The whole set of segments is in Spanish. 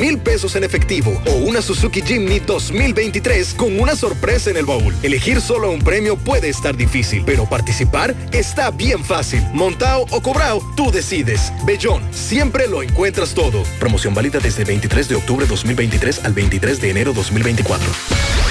mil pesos en efectivo o una Suzuki Jimny 2023 con una sorpresa en el baúl. Elegir solo un premio puede estar difícil, pero participar está bien fácil. Montao o cobrao, tú decides. Bellón, siempre lo encuentras todo. Promoción válida desde el 23 de octubre 2023 al 23 de enero 2024.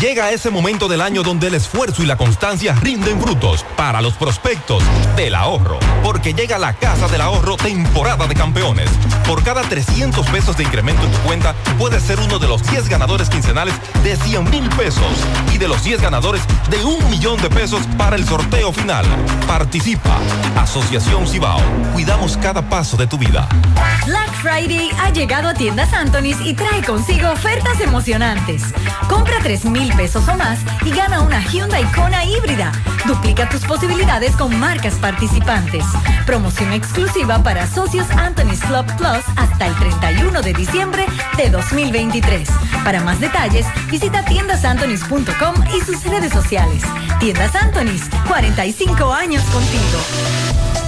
Llega ese momento del año donde el esfuerzo y la constancia rinden frutos para los prospectos del ahorro. Porque llega la Casa del Ahorro temporada de campeones. Por cada 300 pesos de incremento en tu cuenta, puedes ser uno de los 10 ganadores quincenales de 100 mil pesos y de los 10 ganadores de un millón de pesos para el sorteo final. Participa. Asociación Cibao. Cuidamos cada paso de tu vida. Black Friday ha llegado a tiendas Anthony's y trae consigo ofertas emocionantes. Compra 3 mil pesos o más y gana una Hyundai Kona híbrida. Duplica tus posibilidades con marcas participantes. Promoción exclusiva para socios Anthony's Club Plus hasta el 31 de diciembre de 2023. Para más detalles, visita tiendasantonys.com y sus redes sociales. Tiendas Anthony's, 45 años contigo.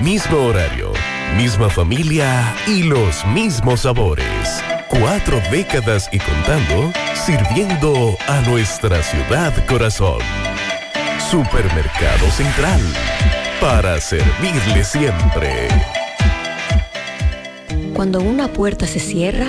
mismo horario, misma familia y los mismos sabores. Cuatro décadas y contando, sirviendo a nuestra ciudad corazón. Supermercado Central. Para servirle siempre. Cuando una puerta se cierra,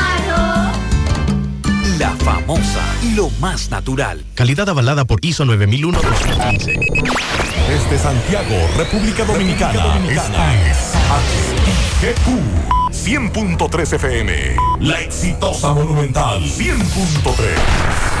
Famosa y lo más natural. Calidad avalada por ISO 9001-2015. Desde Santiago, República Dominicana, esta es HIGQ 100.3 FM. La exitosa Monumental 100.3.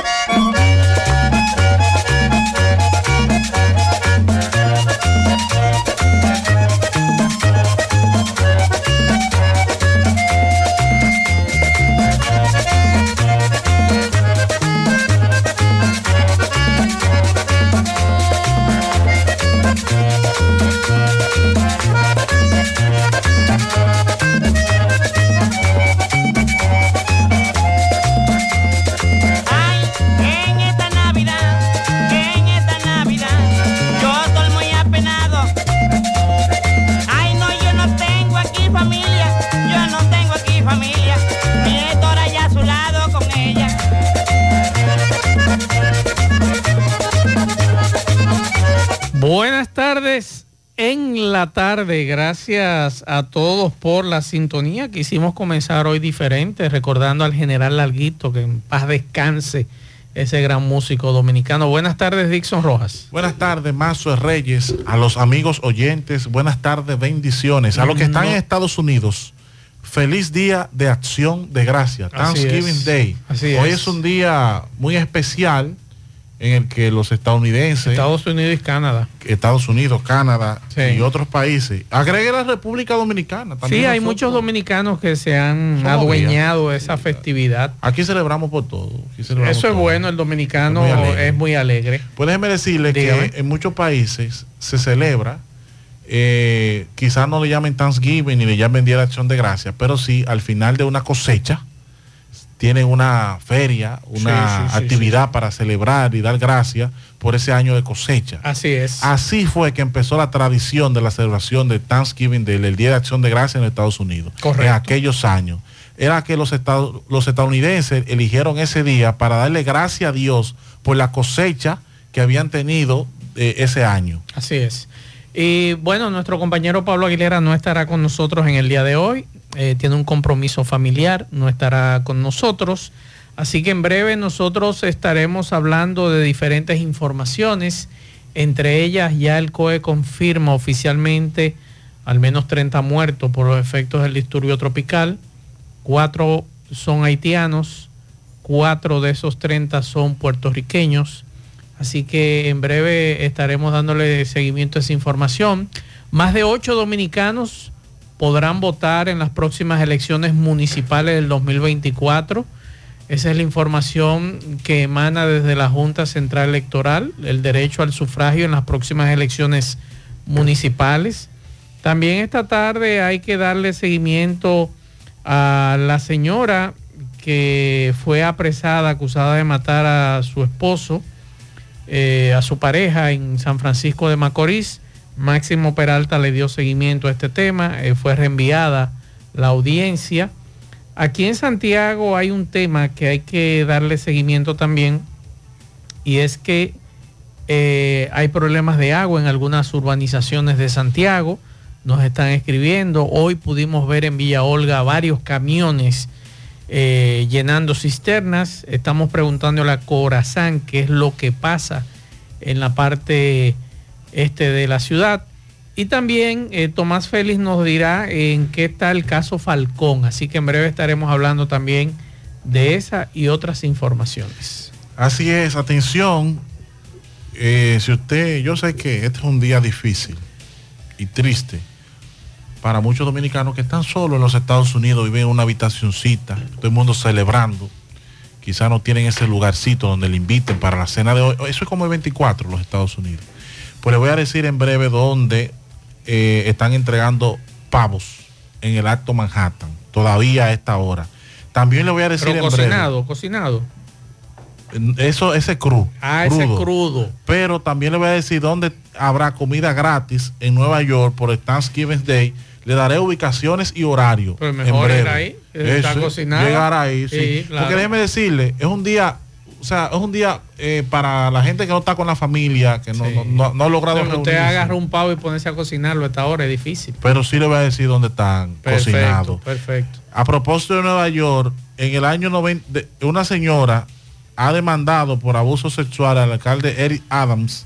La tarde. Gracias a todos por la sintonía. Quisimos comenzar hoy diferente, recordando al general Larguito, que en paz descanse ese gran músico dominicano. Buenas tardes, Dixon Rojas. Buenas tardes, Mazo Reyes, a los amigos oyentes, buenas tardes, bendiciones. A los que están No. en Estados Unidos, feliz día de acción de gracia, Así Thanksgiving es. Day. Así Hoy es. es un día muy especial en el que los estadounidenses, Estados Unidos y Canadá. Estados Unidos, Canadá Sí. y otros países, agregue la República Dominicana. también Sí, hay nosotros. muchos dominicanos que se han adueñado de esa festividad. Aquí celebramos por todo. celebramos Eso es todo. bueno, el dominicano Es muy alegre. es muy alegre. Pues déjeme decirle Dígame. que en muchos países se celebra, eh, quizás no le llamen Thanksgiving ni le llamen Día de Acción de Gracias, pero sí al final de una cosecha tienen una feria, una Sí, sí, sí, actividad para celebrar y dar gracias por ese año de cosecha. Así es. Así fue que empezó la tradición de la celebración de Thanksgiving, del el Día de Acción de Gracias en Estados Unidos. Correcto. En aquellos años. Era que los, los estadounidenses eligieron ese día para darle gracias a Dios por la cosecha que habían tenido eh, ese año. Así es. Y bueno, nuestro compañero Pablo Aguilera no estará con nosotros en el día de hoy. Eh, tiene un compromiso familiar, no estará con nosotros. Así que en breve nosotros estaremos hablando de diferentes informaciones. Entre ellas ya el COE confirma oficialmente al menos 30 muertos por los efectos del disturbio tropical. Cuatro son haitianos, cuatro de esos 30 son puertorriqueños. Así que en breve estaremos dándole seguimiento a esa información. Más de ocho dominicanos podrán votar en las próximas elecciones municipales del 2024. Esa es la información que emana desde la Junta Central Electoral, el derecho al sufragio en las próximas elecciones municipales. También esta tarde hay que darle seguimiento a la señora que fue apresada, acusada de matar a su esposo, eh, a su pareja en San Francisco de Macorís. Máximo Peralta le dio seguimiento a este tema, eh, fue reenviada la audiencia. Aquí en Santiago hay un tema que hay que darle seguimiento también y es que eh, hay problemas de agua en algunas urbanizaciones de Santiago. Nos están escribiendo. Hoy pudimos ver en Villa Olga varios camiones eh, llenando cisternas. Estamos preguntándole a Corazán qué es lo que pasa en la parte este de la ciudad. Y también eh, Tomás Félix nos dirá en qué está el caso Falcón. Así que en breve estaremos hablando también de esa y otras informaciones. Así es, atención. eh, si usted, yo sé que este es un día difícil y triste para muchos dominicanos que están solos en los Estados Unidos, viven en una habitacioncita, todo el mundo celebrando. Quizás no tienen ese lugarcito donde le inviten para la cena de hoy. Eso es como el 24 en los Estados Unidos. Pues le voy a decir en breve dónde eh, están entregando pavos en el Acto Manhattan, todavía a esta hora. También le voy a decir Pero en breve. cocinado, cocinado. Eso, ese cru. Ah, ese crudo. Pero también le voy a decir dónde habrá comida gratis en Nueva York por el Thanksgiving Day. Le daré ubicaciones y horario. Pues mejor en ir breve. ahí, que está Eso, cocinado. Llegar ahí, sí. Sí, claro. Porque déjeme decirle, es un día o sea, es un día eh, para la gente que no está con la familia, que no, no, no- no ha logrado Pero usted agarra un pavo y ponerse a cocinarlo a esta hora es difícil. Pero sí le voy a decir dónde están Perfecto, cocinados. perfecto. A propósito de Nueva York, en el año 90, de- una señora ha demandado por abuso sexual al alcalde Eric Adams,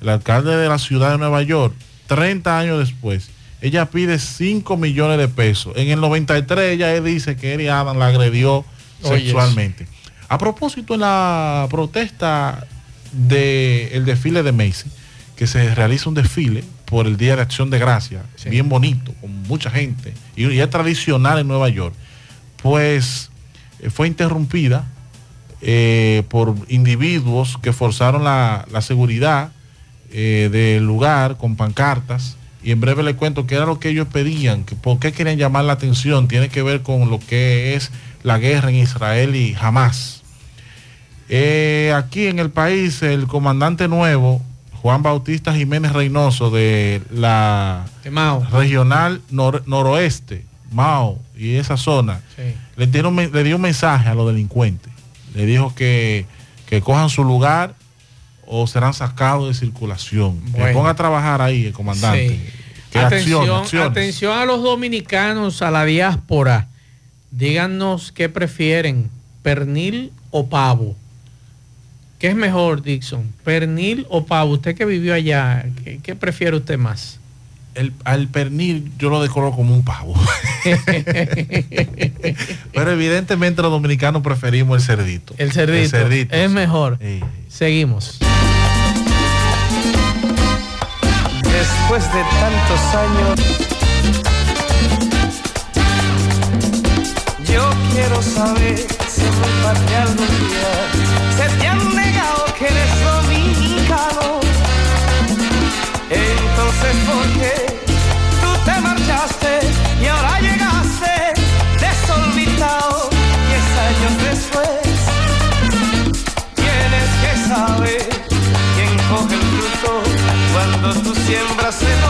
el alcalde de la ciudad de Nueva York, 30 años después. Ella pide 5 millones de pesos. En el 93 ella dice que Eric Adams la agredió sexualmente. A propósito, en la protesta del desfile de Macy, que se realiza un desfile por el Día de Acción de Gracia, bien bonito, con mucha gente, y, y es tradicional en Nueva York, pues eh, fue interrumpida eh, por individuos que forzaron la, la seguridad eh, del lugar con pancartas. Y en breve le cuento qué era lo que ellos pedían, que por qué querían llamar la atención. Tiene que ver con lo que es la guerra en Israel y Hamas. Eh, aquí en el país, el comandante nuevo, Juan Bautista Jiménez Reynoso, de la regional nor- noroeste, Mao, y esa zona, le, dieron, le dio un mensaje a los delincuentes. Le dijo que, que cojan su lugar o serán sacados de circulación. Que Bueno. ponga a trabajar ahí el comandante. Sí. Que Atención, atención a los dominicanos, a la diáspora. Díganos qué prefieren, pernil o pavo. ¿Qué es mejor, Dixon? ¿Pernil o pavo? Usted que vivió allá, ¿qué, qué prefiere usted más? El, al pernil yo lo decoro como un pavo. Pero evidentemente los dominicanos preferimos el cerdito. El cerdito, El cerdito, es sí. mejor. Seguimos. Después de tantos años, yo quiero saber si mi patria algún día Entonces, ¿por qué tú te marchaste y ahora llegaste desorbitado? Diez años después, tienes que saber quién coge el fruto cuando tú siembras en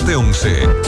809-626-6711.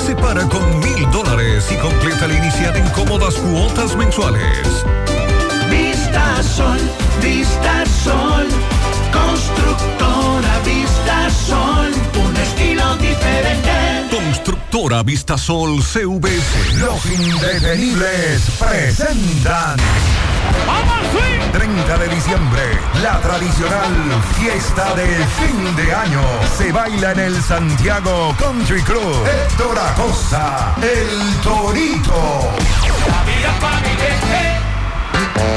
Baila en el Santiago Country Club. Héctor Acosta, el Torito.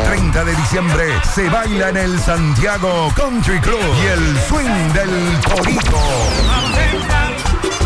30 de diciembre se baila en el Santiago Country Club y el swing del Torito.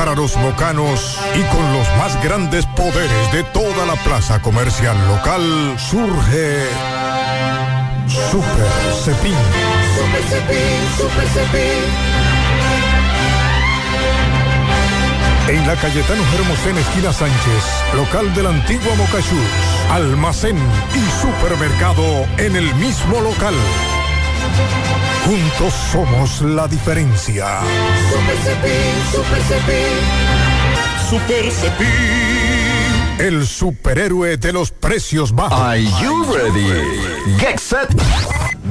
para los mocanos y con los más grandes poderes de toda la plaza comercial local surge Super Cepín. Super Cepín, Super Cepín. En la Cayetano Hermosén, esquina Sánchez, local de la antigua Moca Shoes, almacén y supermercado en el mismo local. Juntos somos la diferencia. Super Cepín, Super Cepín. Super Cepín. El superhéroe de los precios bajos. Are you ready? Get set.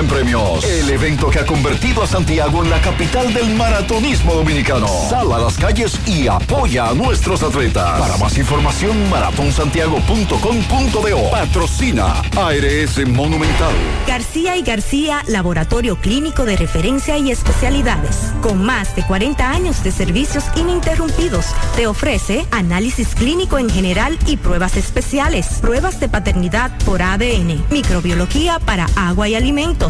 en premios. El evento que ha convertido a Santiago en la capital del maratonismo dominicano. Sal a las calles y apoya a nuestros atletas. Para más información, maratonsantiago.com.do. Patrocina ARS Monumental. García y García, laboratorio clínico de referencia y especialidades. Con más de 40 años de servicios ininterrumpidos, te ofrece análisis clínico en general y pruebas especiales. Pruebas de paternidad por ADN, microbiología para agua y alimentos,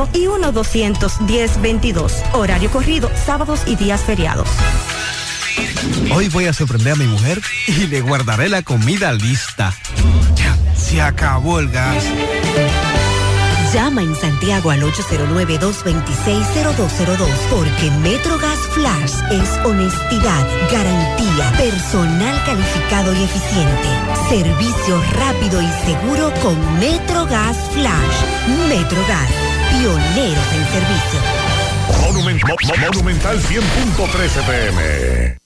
809-575-9025 y 1-210-22. Horario corrido, sábados y días feriados. Hoy voy a sorprender a mi mujer y le guardaré la comida lista. Ya, se acabó el gas. Llama en Santiago al 809-226-0202 porque MetroGas Flash es honestidad, garantía, personal calificado y eficiente, servicio rápido y seguro con MetroGas Flash. MetroGas, pioneros en servicio. Monument- Mo- Mo- Monumental 100.13 pm.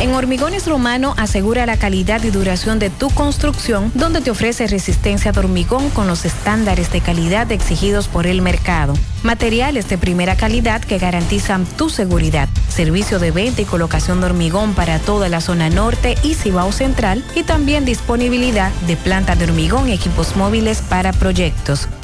En Hormigones Romano asegura la calidad y duración de tu construcción, donde te ofrece resistencia de hormigón con los estándares de calidad exigidos por el mercado. Materiales de primera calidad que garantizan tu seguridad. Servicio de venta y colocación de hormigón para toda la zona norte y Cibao Central y también disponibilidad de planta de hormigón y equipos móviles para proyectos.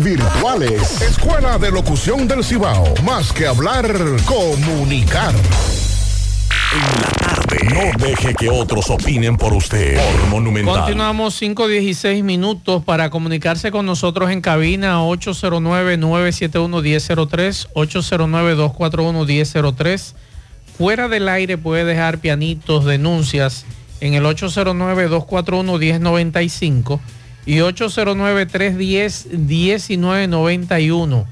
virtuales. Escuela de Locución del Cibao. Más que hablar, comunicar. No deje que otros opinen por usted. Por Monumental. Continuamos 5.16 minutos para comunicarse con nosotros en cabina 809-971-1003, 809-241-1003. Fuera del aire puede dejar pianitos, denuncias en el 809-241-1095 y 809-310-1991.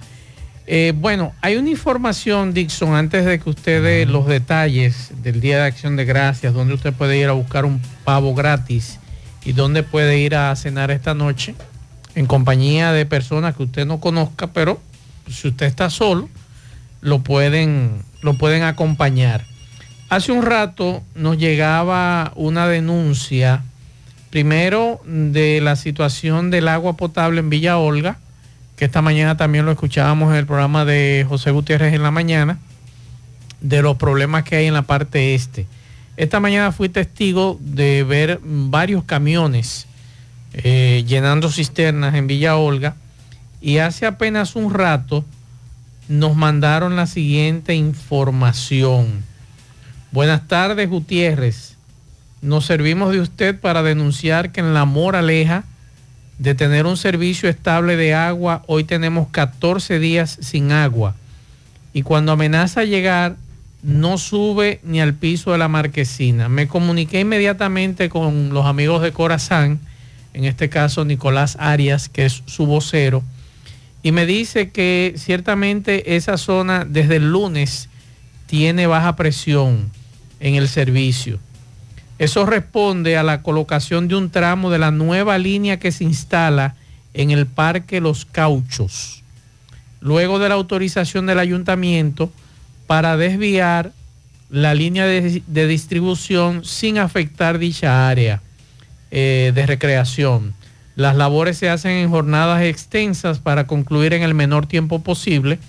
Eh, bueno, hay una información, Dixon, antes de que usted dé los detalles del Día de Acción de Gracias, donde usted puede ir a buscar un pavo gratis y dónde puede ir a cenar esta noche en compañía de personas que usted no conozca, pero si usted está solo, lo pueden, lo pueden acompañar. Hace un rato nos llegaba una denuncia, primero de la situación del agua potable en Villa Olga, que esta mañana también lo escuchábamos en el programa de José Gutiérrez en la mañana, de los problemas que hay en la parte este. Esta mañana fui testigo de ver varios camiones eh, llenando cisternas en Villa Olga y hace apenas un rato nos mandaron la siguiente información. Buenas tardes, Gutiérrez. Nos servimos de usted para denunciar que en la Moraleja de tener un servicio estable de agua, hoy tenemos 14 días sin agua. Y cuando amenaza llegar, no sube ni al piso de la marquesina. Me comuniqué inmediatamente con los amigos de Corazán, en este caso Nicolás Arias, que es su vocero, y me dice que ciertamente esa zona desde el lunes tiene baja presión en el servicio. Eso responde a la colocación de un tramo de la nueva línea que se instala en el Parque Los Cauchos, luego de la autorización del ayuntamiento para desviar la línea de, distribución sin afectar dicha área eh, de recreación. Las labores se hacen en jornadas extensas para concluir en el menor tiempo posible.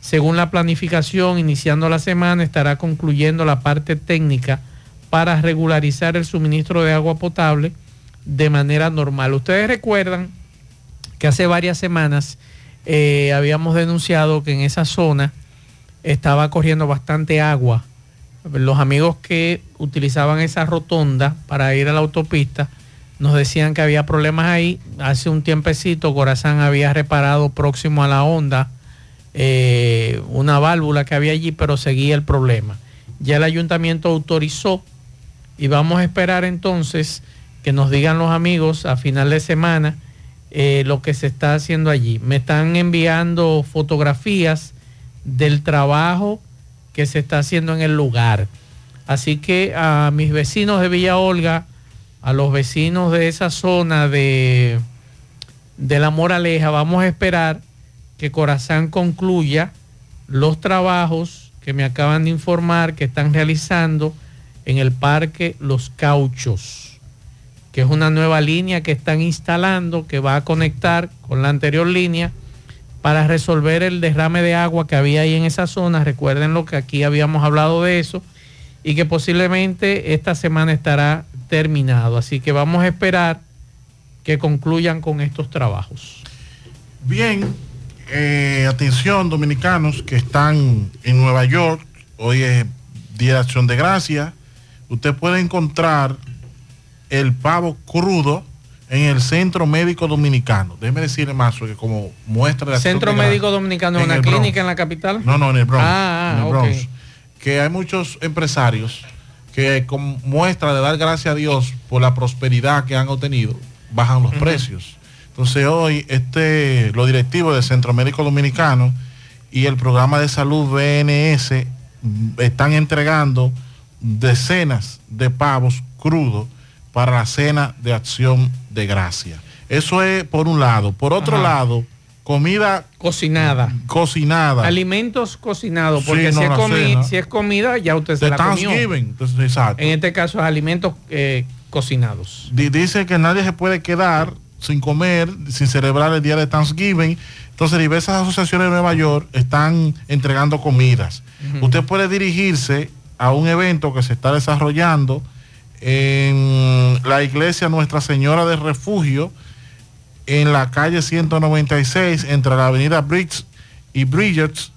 Según la planificación, iniciando la semana estará concluyendo la parte técnica para regularizar el suministro de agua potable de manera normal. Ustedes recuerdan que hace varias semanas eh, habíamos denunciado que en esa zona estaba corriendo bastante agua. Los amigos que utilizaban esa rotonda para ir a la autopista nos decían que había problemas ahí. Hace un tiempecito Corazán había reparado próximo a la onda eh, una válvula que había allí, pero seguía el problema. Ya el ayuntamiento autorizó y vamos a esperar entonces que nos digan los amigos a final de semana eh, lo que se está haciendo allí. Me están enviando fotografías del trabajo que se está haciendo en el lugar. Así que a mis vecinos de Villa Olga, a los vecinos de esa zona de, de La Moraleja, vamos a esperar que Corazán concluya los trabajos que me acaban de informar que están realizando en el parque Los Cauchos, que es una nueva línea que están instalando que va a conectar con la anterior línea para resolver el derrame de agua que había ahí en esa zona. Recuerden lo que aquí habíamos hablado de eso y que posiblemente esta semana estará terminado. Así que vamos a esperar que concluyan con estos trabajos. Bien, eh, atención dominicanos que están en Nueva York, hoy es Día de Acción de Gracia, usted puede encontrar el pavo crudo en el Centro Médico Dominicano. Déjeme decirle más, que como muestra de Centro Médico Dominicano, en una clínica en la capital. No, no, en el Bronx. Ah, en el. Bronx. Que hay muchos empresarios que como muestra de dar gracias a Dios por la prosperidad que han obtenido, bajan los precios. Entonces hoy este, los directivos del Centro Médico Dominicano y el programa de salud BNS están entregando decenas de pavos crudos para la cena de acción de gracia. Eso es por un lado. Por otro Ajá. lado, comida cocinada. Cocinada. Alimentos cocinados, porque Sí, no, si, es si comida ya usted se de la. Thanksgiving. Entonces, exacto. En este caso es alimentos eh, cocinados. Di- dice que nadie se puede quedar sin comer, sin celebrar el día de Thanksgiving. Entonces diversas asociaciones de Nueva York están entregando comidas. Usted puede dirigirse a un evento que se está desarrollando en la iglesia Nuestra Señora del Refugio, en la calle 196, entre la avenida Briggs y Bridges,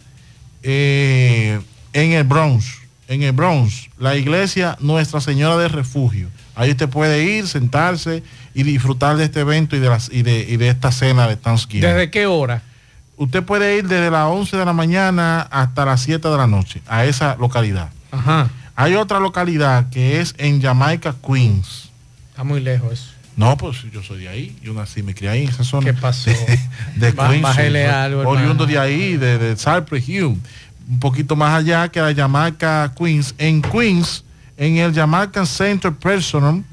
eh, en el Bronx. En el Bronx, la iglesia Nuestra Señora del Refugio. Ahí usted puede ir, sentarse y disfrutar de este evento y de, las, y de, y de esta cena de Thanksgiving. ¿Desde qué hora? Usted puede ir desde las 11 de la mañana hasta las 7 de la noche a esa localidad. Ajá. Hay otra localidad que es en Jamaica, Queens. Está muy lejos eso. No, pues yo soy de ahí. Yo nací, me crié ahí en esa zona. ¿Qué pasó? De, Queens. algo, Oriundo hermano. de ahí, de, de Cypress Hill. Un poquito más allá que la Jamaica Queens. En Queens, en el Jamaican Center Personal,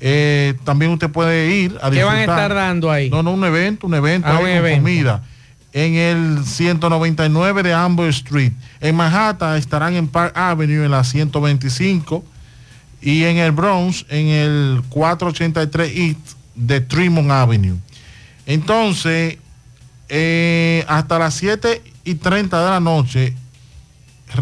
eh, también usted puede ir a ¿Qué van a disfrutar. estar dando ahí? No, no, un evento, un evento Ah, un con evento. comida. En el 199 de Amber Street. En Manhattan estarán en Park Avenue en la 125. Y en el Bronx en el 483 East de Tremont Avenue. Entonces, eh, hasta las 7 y 30 de la noche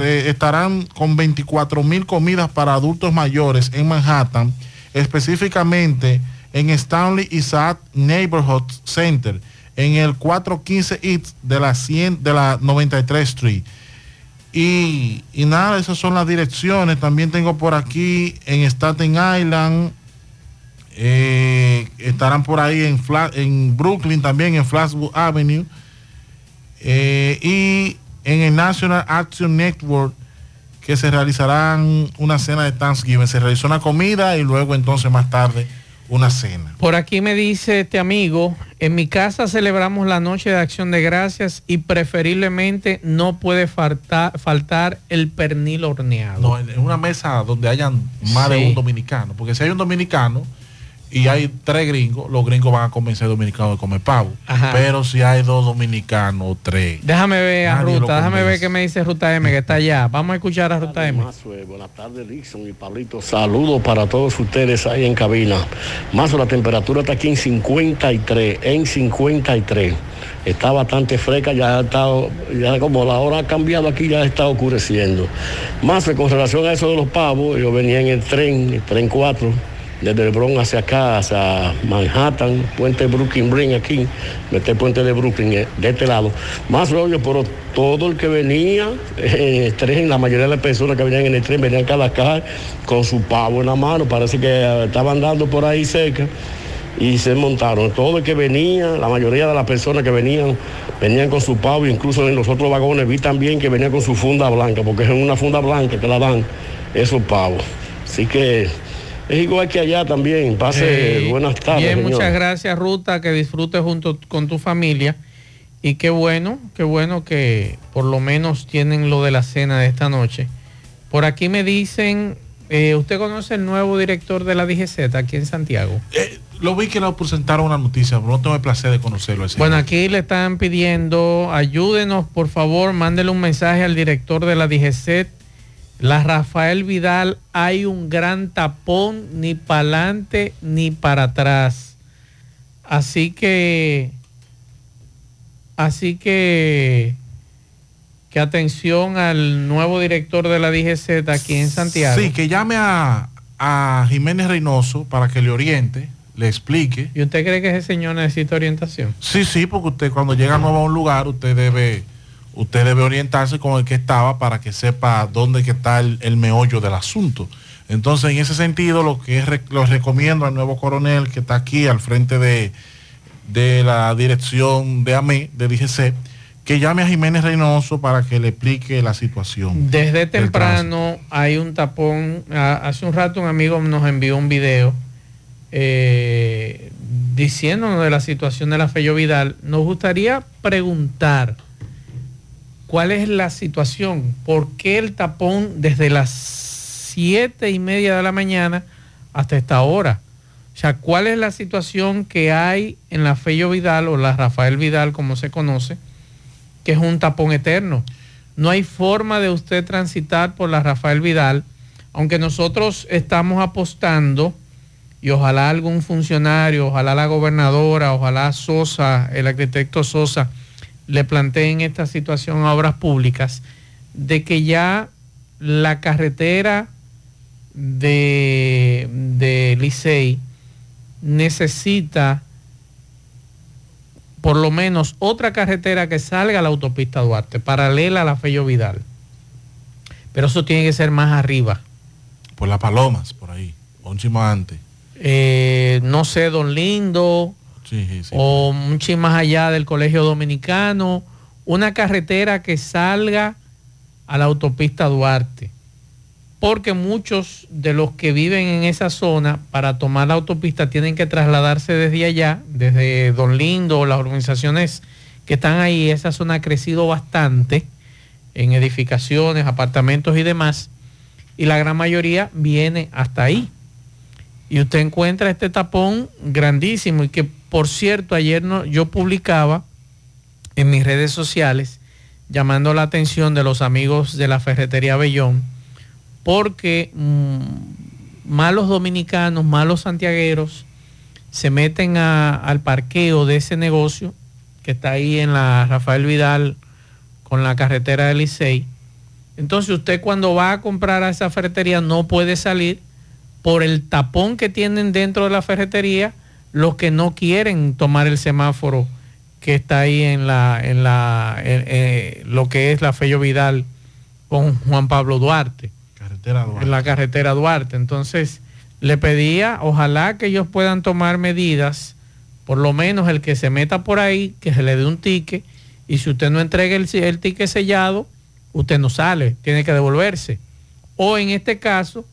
estarán con 24 mil comidas para adultos mayores en Manhattan, específicamente en Stanley Isaac Neighborhood Center, en el 415 East de la, 100, de la 93 Street. Y, nada, esas son las direcciones. También tengo por aquí en Staten Island, eh, estarán por ahí en, en Brooklyn también, en Flatwood Avenue. Eh, y en el National Action Network, que se realizarán una cena de Thanksgiving. Se realizó una comida y luego entonces más tarde una cena. Por aquí me dice este amigo, en mi casa celebramos la noche de acción de gracias y preferiblemente no puede faltar, faltar el pernil horneado. No, en una mesa donde hayan más de un dominicano. Porque si hay un dominicano y hay tres gringos, los gringos van a convencer al dominicano de comer pavo. Ajá. Pero si hay dos dominicanos tres. Déjame ver a Ruta, déjame ver qué me dice Ruta M, que está allá. Vamos a escuchar a Ruta M. Mazue, buenas tardes, Dixon y Pablito. Saludos para todos ustedes ahí en cabina. Más la temperatura está aquí en 53, en 53. Está bastante fresca, ya ha estado, ya como la hora ha cambiado aquí, ya está oscureciendo. Más con relación a eso de los pavos, yo venía en el tren, el tren 4, desde el Bronx hacia acá, hacia Manhattan, puente Brooklyn Bridge aquí, este puente de Brooklyn, eh, de este lado. Más rollo, pero todo el que venía, eh, el tren, la mayoría de las personas que venían en el tren venían cada acá con su pavo en la mano, parece que eh, estaban dando por ahí cerca y se montaron. Todo el que venía, la mayoría de las personas que venían, venían con su pavo, incluso en los otros vagones vi también que venían con su funda blanca, porque es una funda blanca que la dan esos pavos. Así que es igual que allá también. Pase Eh, buenas tardes. Bien, señor. muchas gracias Ruta, que disfrutes junto con tu familia. Y qué bueno, qué bueno que por lo menos tienen lo de la cena de esta noche. Por aquí me dicen, eh, ¿usted conoce el nuevo director de la DGZ aquí en Santiago? Lo vi que lo presentaron una noticia, pero no tengo el placer de conocerlo. Bueno, aquí le están pidiendo, ayúdenos por favor, mándele un mensaje al director de la DGC. La Rafael Vidal, hay un gran tapón ni para adelante ni para atrás. Así que, así que, que atención al nuevo director de la DGZ aquí en Santiago. Sí, que llame a, a Jiménez Reynoso para que le oriente, le explique. ¿Y usted cree que ese señor necesita orientación? Sí, sí, porque usted cuando llega nuevo a un lugar, usted debe, usted debe orientarse con el que estaba para que sepa dónde que está el, el meollo del asunto. Entonces, en ese sentido, lo que es re- lo recomiendo al nuevo coronel que está aquí al frente de, de la dirección de AME, de DGC, que llame a Jiménez Reynoso para que le explique la situación. Desde temprano hay un tapón. Hace un rato un amigo nos envió un video eh, diciéndonos de la situación de la Fello Vidal. Nos gustaría preguntar cuál es la situación, por qué el tapón desde las siete y media de la mañana hasta esta hora. O sea, cuál es la situación que hay en la Fello Vidal o la Rafael Vidal, como se conoce, que es un tapón eterno. No hay forma de usted transitar por la Rafael Vidal, aunque nosotros estamos apostando y ojalá algún funcionario, ojalá la gobernadora, ojalá Sosa, el arquitecto Sosa, le planteen esta situación a obras públicas, de que ya la carretera de, de Licey necesita por lo menos otra carretera que salga a la autopista Duarte, paralela a la Fello Vidal. Pero eso tiene que ser más arriba. Por las palomas, por ahí, un chimo antes. Eh, no sé, Don Lindo, O un más allá del Colegio Dominicano, una carretera que salga a la autopista Duarte. porque muchos de los que viven en esa zona para tomar la autopista tienen que trasladarse desde allá, desde Don Lindo, las organizaciones que están ahí, esa zona ha crecido bastante en edificaciones, apartamentos y demás, y la gran mayoría viene hasta ahí. Y usted encuentra este tapón grandísimo y que, por cierto, ayer no, yo publicaba en mis redes sociales llamando la atención de los amigos de la ferretería Bellón, porque mm, malos dominicanos, malos santiagueros, se meten al parqueo de ese negocio que está ahí en la Rafael Vidal con la carretera del Licey. Entonces usted cuando va a comprar a esa ferretería no puede salir por el tapón que tienen dentro de la ferretería los que no quieren tomar el semáforo que está ahí en la en la en- eh, lo que es la Fello Vidal con Juan Pablo Duarte Carretera Duarte. en la carretera Duarte. Entonces, le pedía, ojalá que ellos puedan tomar medidas, por lo menos el que se meta por ahí, que se le dé un ticket, y si usted no entrega el, el ticket sellado, usted no sale, tiene que devolverse. O en este caso,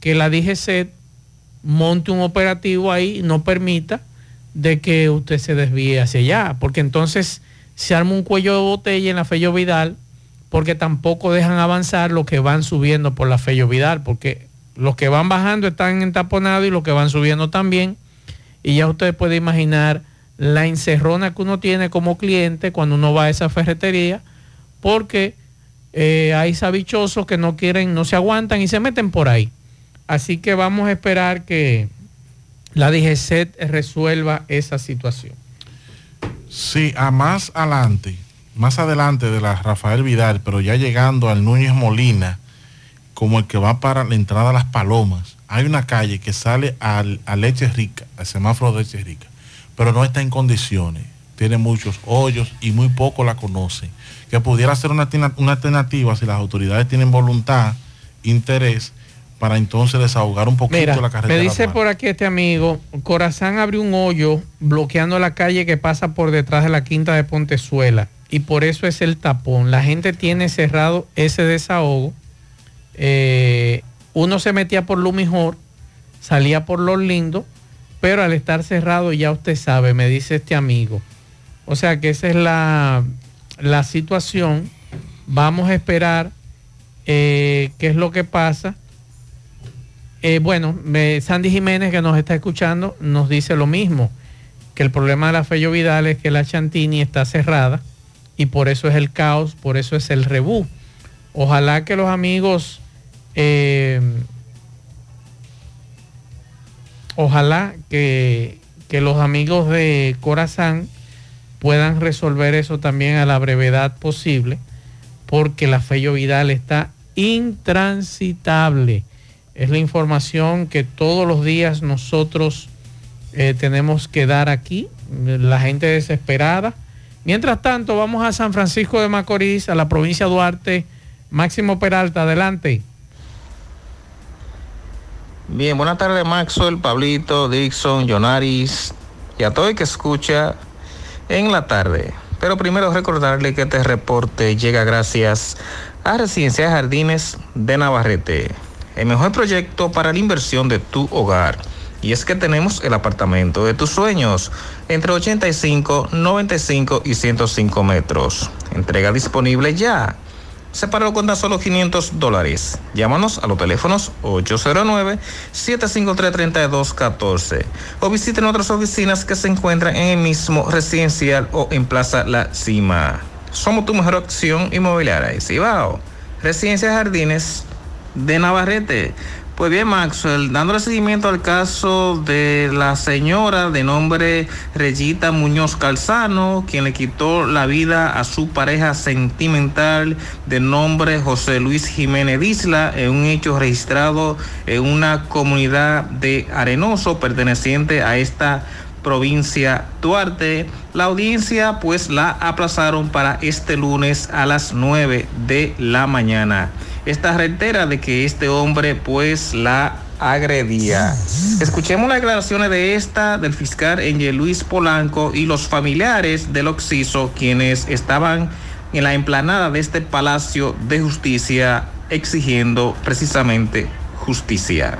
que la DGC monte un operativo ahí no permita de que usted se desvíe hacia allá, porque entonces se arma un cuello de botella en la Fello Vidal, porque tampoco dejan avanzar los que van subiendo por la Fello Vidal, porque los que van bajando están entaponados y los que van subiendo también, y ya usted puede imaginar la encerrona que uno tiene como cliente cuando uno va a esa ferretería, porque eh, hay sabichosos que no quieren, no se aguantan y se meten por ahí. Así que vamos a esperar que la DGCET resuelva esa situación. Sí, a más adelante, más adelante de la Rafael Vidal, pero ya llegando al Núñez Molina, como el que va para la entrada a Las Palomas, hay una calle que sale al, a Leche Rica, al semáforo de Leche Rica, pero no está en condiciones. Tiene muchos hoyos y muy poco la conocen. Que pudiera ser una, una alternativa si las autoridades tienen voluntad, interés, para entonces desahogar un poquito Mira, la me carretera. dice por aquí este amigo, Corazán abrió un hoyo bloqueando la calle que pasa por detrás de la quinta de Pontezuela y por eso es el tapón. La gente tiene cerrado ese desahogo. Eh, uno se metía por lo mejor, salía por lo lindo, pero al estar cerrado ya usted sabe, me dice este amigo. O sea que esa es la, la situación. Vamos a esperar eh, qué es lo que pasa. Eh, bueno, me- Sandy Jiménez que nos está escuchando nos dice lo mismo, que el problema de la Fello Vidal es que la Chantini está cerrada y por eso es el caos, por eso es el rebú. Ojalá que los amigos, eh, ojalá que, que los amigos de Corazán puedan resolver eso también a la brevedad posible, porque la Fello Vidal está intransitable. Es la información que todos los días nosotros eh, tenemos que dar aquí, la gente desesperada. Mientras tanto, vamos a San Francisco de Macorís, a la provincia de Duarte. Máximo Peralta, adelante. Bien, buenas tardes Maxwell, Pablito, Dixon, Jonaris y a todo el que escucha en la tarde. Pero primero recordarle que este reporte llega gracias a Residencia de Jardines de Navarrete, el mejor proyecto para la inversión de tu hogar. Y es que tenemos el apartamento de tus sueños entre 85, 95 y 105 metros. Entrega disponible ya. Sepáralo con tan solo 500 dólares. Llámanos a los teléfonos 809-753-3214 o visiten otras oficinas que se encuentran en el mismo residencial o en Plaza La Cima. Somos tu mejor opción inmobiliaria. Cibao, Residencia Jardines de Navarrete. Pues bien, Maxwell, dándole seguimiento al caso de la señora de nombre Regita Muñoz Calzano, quien le quitó la vida a su pareja sentimental de nombre José Luis Jiménez Isla en un hecho registrado en una comunidad de Arenoso perteneciente a esta provincia Duarte. La audiencia pues la aplazaron para este lunes a las 9 de la mañana. Esta reitera de que este hombre pues la agredía. Escuchemos las declaraciones de esta, del fiscal Angel Luis Polanco y los familiares del Oxiso, quienes estaban en la emplanada de este Palacio de Justicia exigiendo precisamente justicia.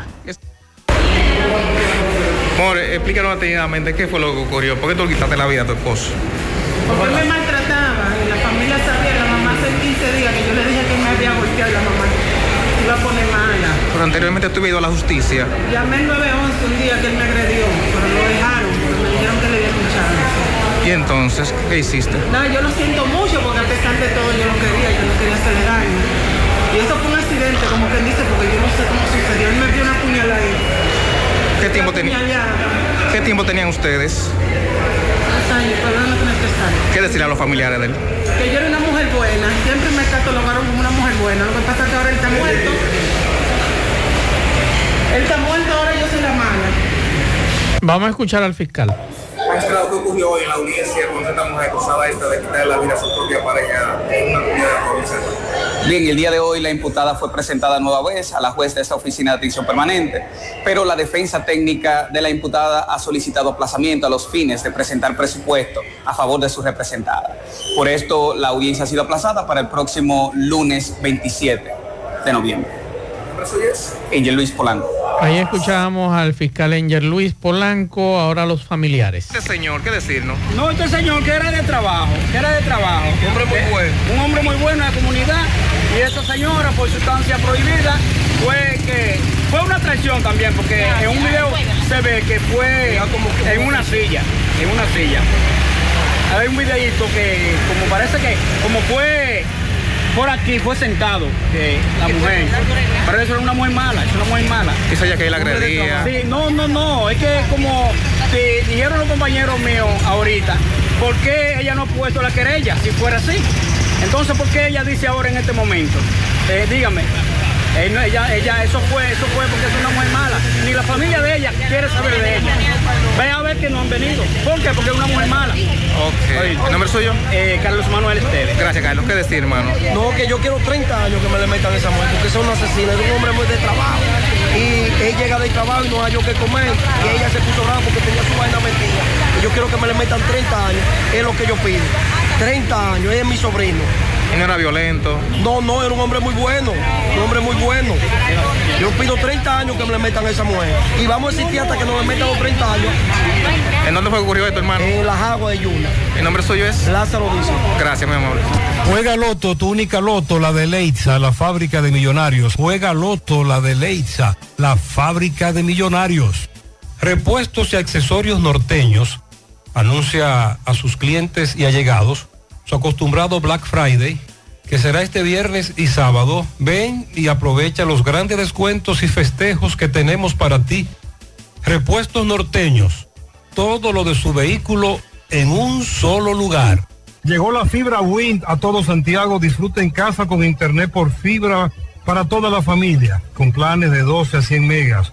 More, explícanos detenidamente qué fue lo que ocurrió. ¿Por qué tú quitaste la vida a tu esposo? Porque me maltrataba Pero anteriormente tú ido a la justicia. Llamé al 911 un día que él me agredió, pero lo dejaron porque me dijeron que le dieron chance. ¿Y entonces qué hiciste? No, yo lo siento mucho porque a pesar de todo yo lo quería, yo no quería hacerle daño. Y eso fue un accidente, como quien dice, porque yo no sé cómo sucedió. Él me dio una puñalada ahí. ¿Qué tiempo, tenía, ¿Qué tiempo tenían ustedes? ¿Qué decir a los familiares de él? Que yo era una mujer buena, siempre me catalogaron como una mujer buena. Lo que pasa es que ahora él está muerto. Él está muerto, ahora yo soy la mala. Vamos a escuchar al fiscal. Magistrado, ¿qué ocurrió hoy en la audiencia con esta mujer acusada esta de quitarle la vida a su propia pareja en una comunidad provincial? Bien, el día de hoy la imputada fue presentada nueva vez a la juez de esta oficina de atención permanente, pero la defensa técnica de la imputada ha solicitado aplazamiento a los fines de presentar presupuesto a favor de su representada. Por esto, la audiencia ha sido aplazada para el próximo lunes 27 de noviembre. Angel Luis Polanco. Ahí escuchábamos al fiscal Angel Luis Polanco, ahora los familiares. Este señor, ¿qué decirnos? No, este señor que era de trabajo, que era de trabajo. Un hombre muy bueno. Un hombre muy bueno en la comunidad. Y esta señora, por sustancia prohibida, fue que fue una traición también, porque en un video se ve que fue en una silla, en una silla. Hay un videito que como parece que como fue por aquí, fue sentado que la mujer. Pero eso era una mujer mala, es una mujer mala. Eso ya que él agredía. Sí, no, no, no, es que como te dijeron los compañeros míos ahorita, ¿por qué ella no ha puesto la querella si fuera así? Entonces, ¿por qué ella dice ahora en este momento? Eh, dígame. Eh, no, ella, ella, eso fue, eso fue porque es una mujer mala. Ni la familia de ella quiere saber de ella. Ve a ver que no han venido. ¿Por qué? Porque es una mujer mala. Ok. ¿El nombre suyo? Eh, Carlos Manuel Esteves. Gracias, Carlos. ¿Qué decir, hermano? No, que yo quiero 30 años que me le metan esa mujer, porque es un asesino, es un hombre muy de trabajo. Y él llega del trabajo y no hay yo que comer. Y ella se puso brava porque tenía su vaina metida. Y yo quiero que me le metan 30 años, es lo que yo pido. 30 años, es mi sobrino. ¿Y no era violento? No, no, era un hombre muy bueno, un hombre muy bueno. Yo pido 30 años que me le metan a esa mujer. Y vamos a existir hasta que nos le metan los 30 años. ¿En dónde fue que ocurrió esto, hermano? En las aguas de Yuna. ¿El nombre suyo es? Lázaro dice. Gracias, mi amor. Juega Loto, tu única Loto, la de Leitza, la fábrica de millonarios. Juega Loto, la de Leitza, la fábrica de millonarios. Repuestos y accesorios norteños anuncia a sus clientes y allegados su acostumbrado Black Friday, que será este viernes y sábado. Ven y aprovecha los grandes descuentos y festejos que tenemos para ti. Repuestos norteños, todo lo de su vehículo en un solo lugar. Llegó la fibra Wind a todo Santiago. Disfruta en casa con internet por fibra para toda la familia, con planes de 12 a 100 megas,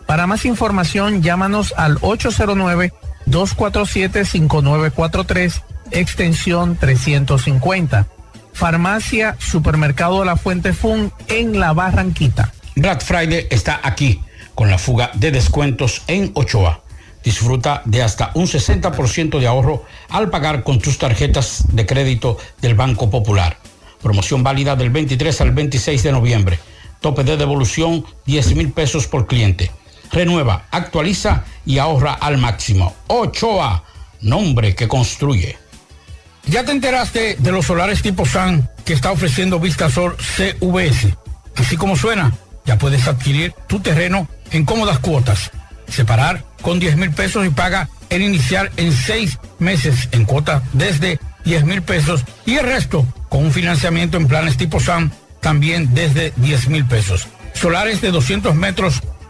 Para más información llámanos al 809-247-5943 extensión 350. Farmacia Supermercado La Fuente Fun en La Barranquita. Black Friday está aquí con la fuga de descuentos en Ochoa. Disfruta de hasta un 60% de ahorro al pagar con tus tarjetas de crédito del Banco Popular. Promoción válida del 23 al 26 de noviembre. Tope de devolución 10 mil pesos por cliente. Renueva, actualiza y ahorra al máximo. Ochoa, nombre que construye. ¿Ya te enteraste de los solares tipo SAN que está ofreciendo Vistasol CVS? Así como suena, ya puedes adquirir tu terreno en cómodas cuotas, separar con 10 mil pesos y paga el inicial en seis meses en cuota desde 10 mil pesos y el resto con un financiamiento en planes tipo SAM también desde 10 mil pesos. Solares de 200 metros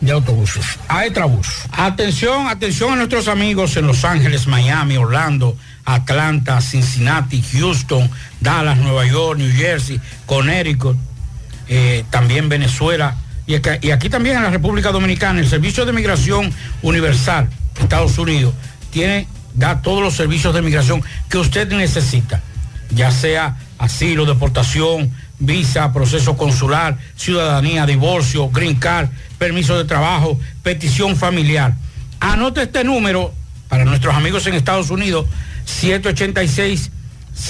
de autobuses. Aetrabús. Atención, atención a nuestros amigos en Los Ángeles, Miami, Orlando, Atlanta, Cincinnati, Houston, Dallas, Nueva York, New Jersey, Connecticut, eh, también Venezuela y, y aquí también en la República Dominicana. El Servicio de Migración Universal, Estados Unidos, tiene, da todos los servicios de migración que usted necesita, ya sea asilo, deportación, visa, proceso consular, ciudadanía, divorcio, green card, permiso de trabajo, petición familiar. Anote este número para nuestros amigos en Estados Unidos, 786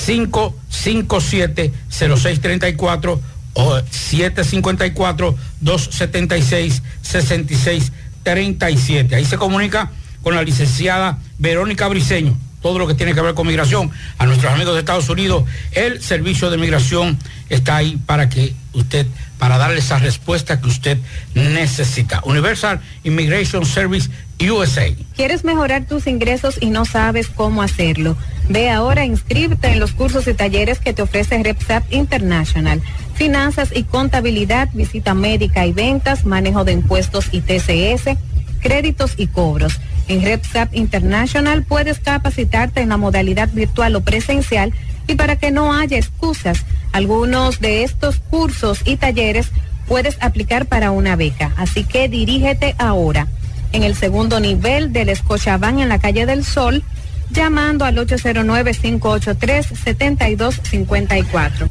557 0634 o 754 276 6637. Ahí se comunica con la licenciada Verónica Briceño todo lo que tiene que ver con migración, a nuestros amigos de Estados Unidos, el servicio de migración está ahí para que usted, para darle esa respuesta que usted necesita. Universal Immigration Service USA. ¿Quieres mejorar tus ingresos y no sabes cómo hacerlo? Ve ahora, inscríbete en los cursos y talleres que te ofrece RepSap International. Finanzas y contabilidad, visita médica y ventas, manejo de impuestos y TCS, créditos y cobros. En RepSap International puedes capacitarte en la modalidad virtual o presencial y para que no haya excusas, algunos de estos cursos y talleres puedes aplicar para una beca. Así que dirígete ahora en el segundo nivel del Escochabán en la calle del Sol, llamando al 809-583-7254.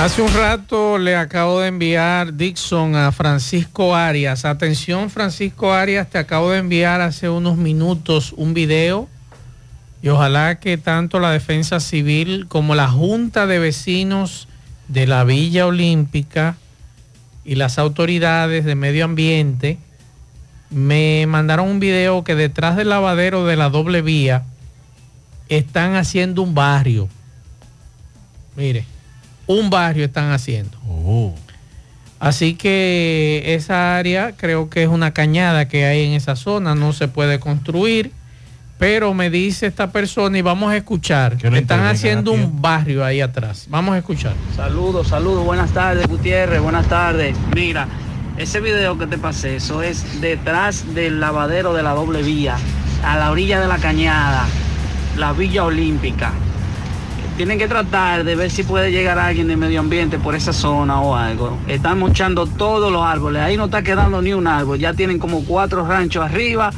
Hace un rato le acabo de enviar Dixon a Francisco Arias. Atención Francisco Arias, te acabo de enviar hace unos minutos un video y ojalá que tanto la Defensa Civil como la Junta de Vecinos de la Villa Olímpica y las autoridades de medio ambiente me mandaron un video que detrás del lavadero de la doble vía están haciendo un barrio. Mire un barrio están haciendo. Oh. Así que esa área creo que es una cañada que hay en esa zona, no se puede construir, pero me dice esta persona y vamos a escuchar, que están haciendo un barrio ahí atrás. Vamos a escuchar. Saludos, saludos, buenas tardes Gutiérrez, buenas tardes. Mira, ese video que te pasé, eso es detrás del lavadero de la doble vía, a la orilla de la cañada, la Villa Olímpica. Tienen que tratar de ver si puede llegar alguien de medio ambiente por esa zona o algo. Están mochando todos los árboles, ahí no está quedando ni un árbol, ya tienen como cuatro ranchos arriba.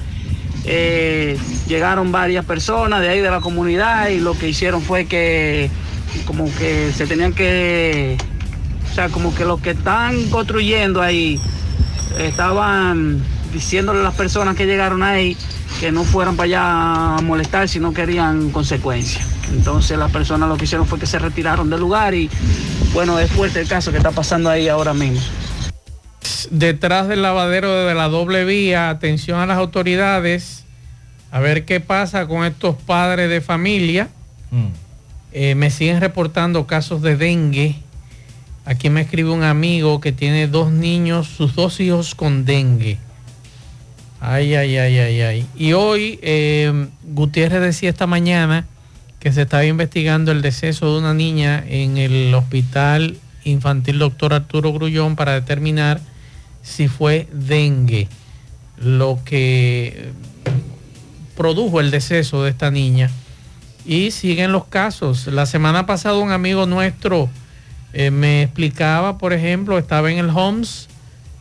Eh, llegaron varias personas de ahí de la comunidad y lo que hicieron fue que como que se tenían que o sea, como que los que están construyendo ahí estaban diciéndole a las personas que llegaron ahí que no fueran para allá a molestar si no querían consecuencias. Entonces las personas lo que hicieron fue que se retiraron del lugar y bueno, es fuerte el caso que está pasando ahí ahora mismo. Detrás del lavadero de la doble vía, atención a las autoridades, a ver qué pasa con estos padres de familia. Eh, me siguen reportando casos de dengue. Aquí me escribe un amigo que tiene dos niños, sus dos hijos con dengue. Ay, ay, ay, ay, ay. Y hoy eh, Gutiérrez decía esta mañana que se estaba investigando el deceso de una niña en el hospital infantil doctor Arturo Grullón para determinar si fue dengue lo que produjo el deceso de esta niña. Y siguen los casos. La semana pasada un amigo nuestro eh, me explicaba, por ejemplo, estaba en el Homs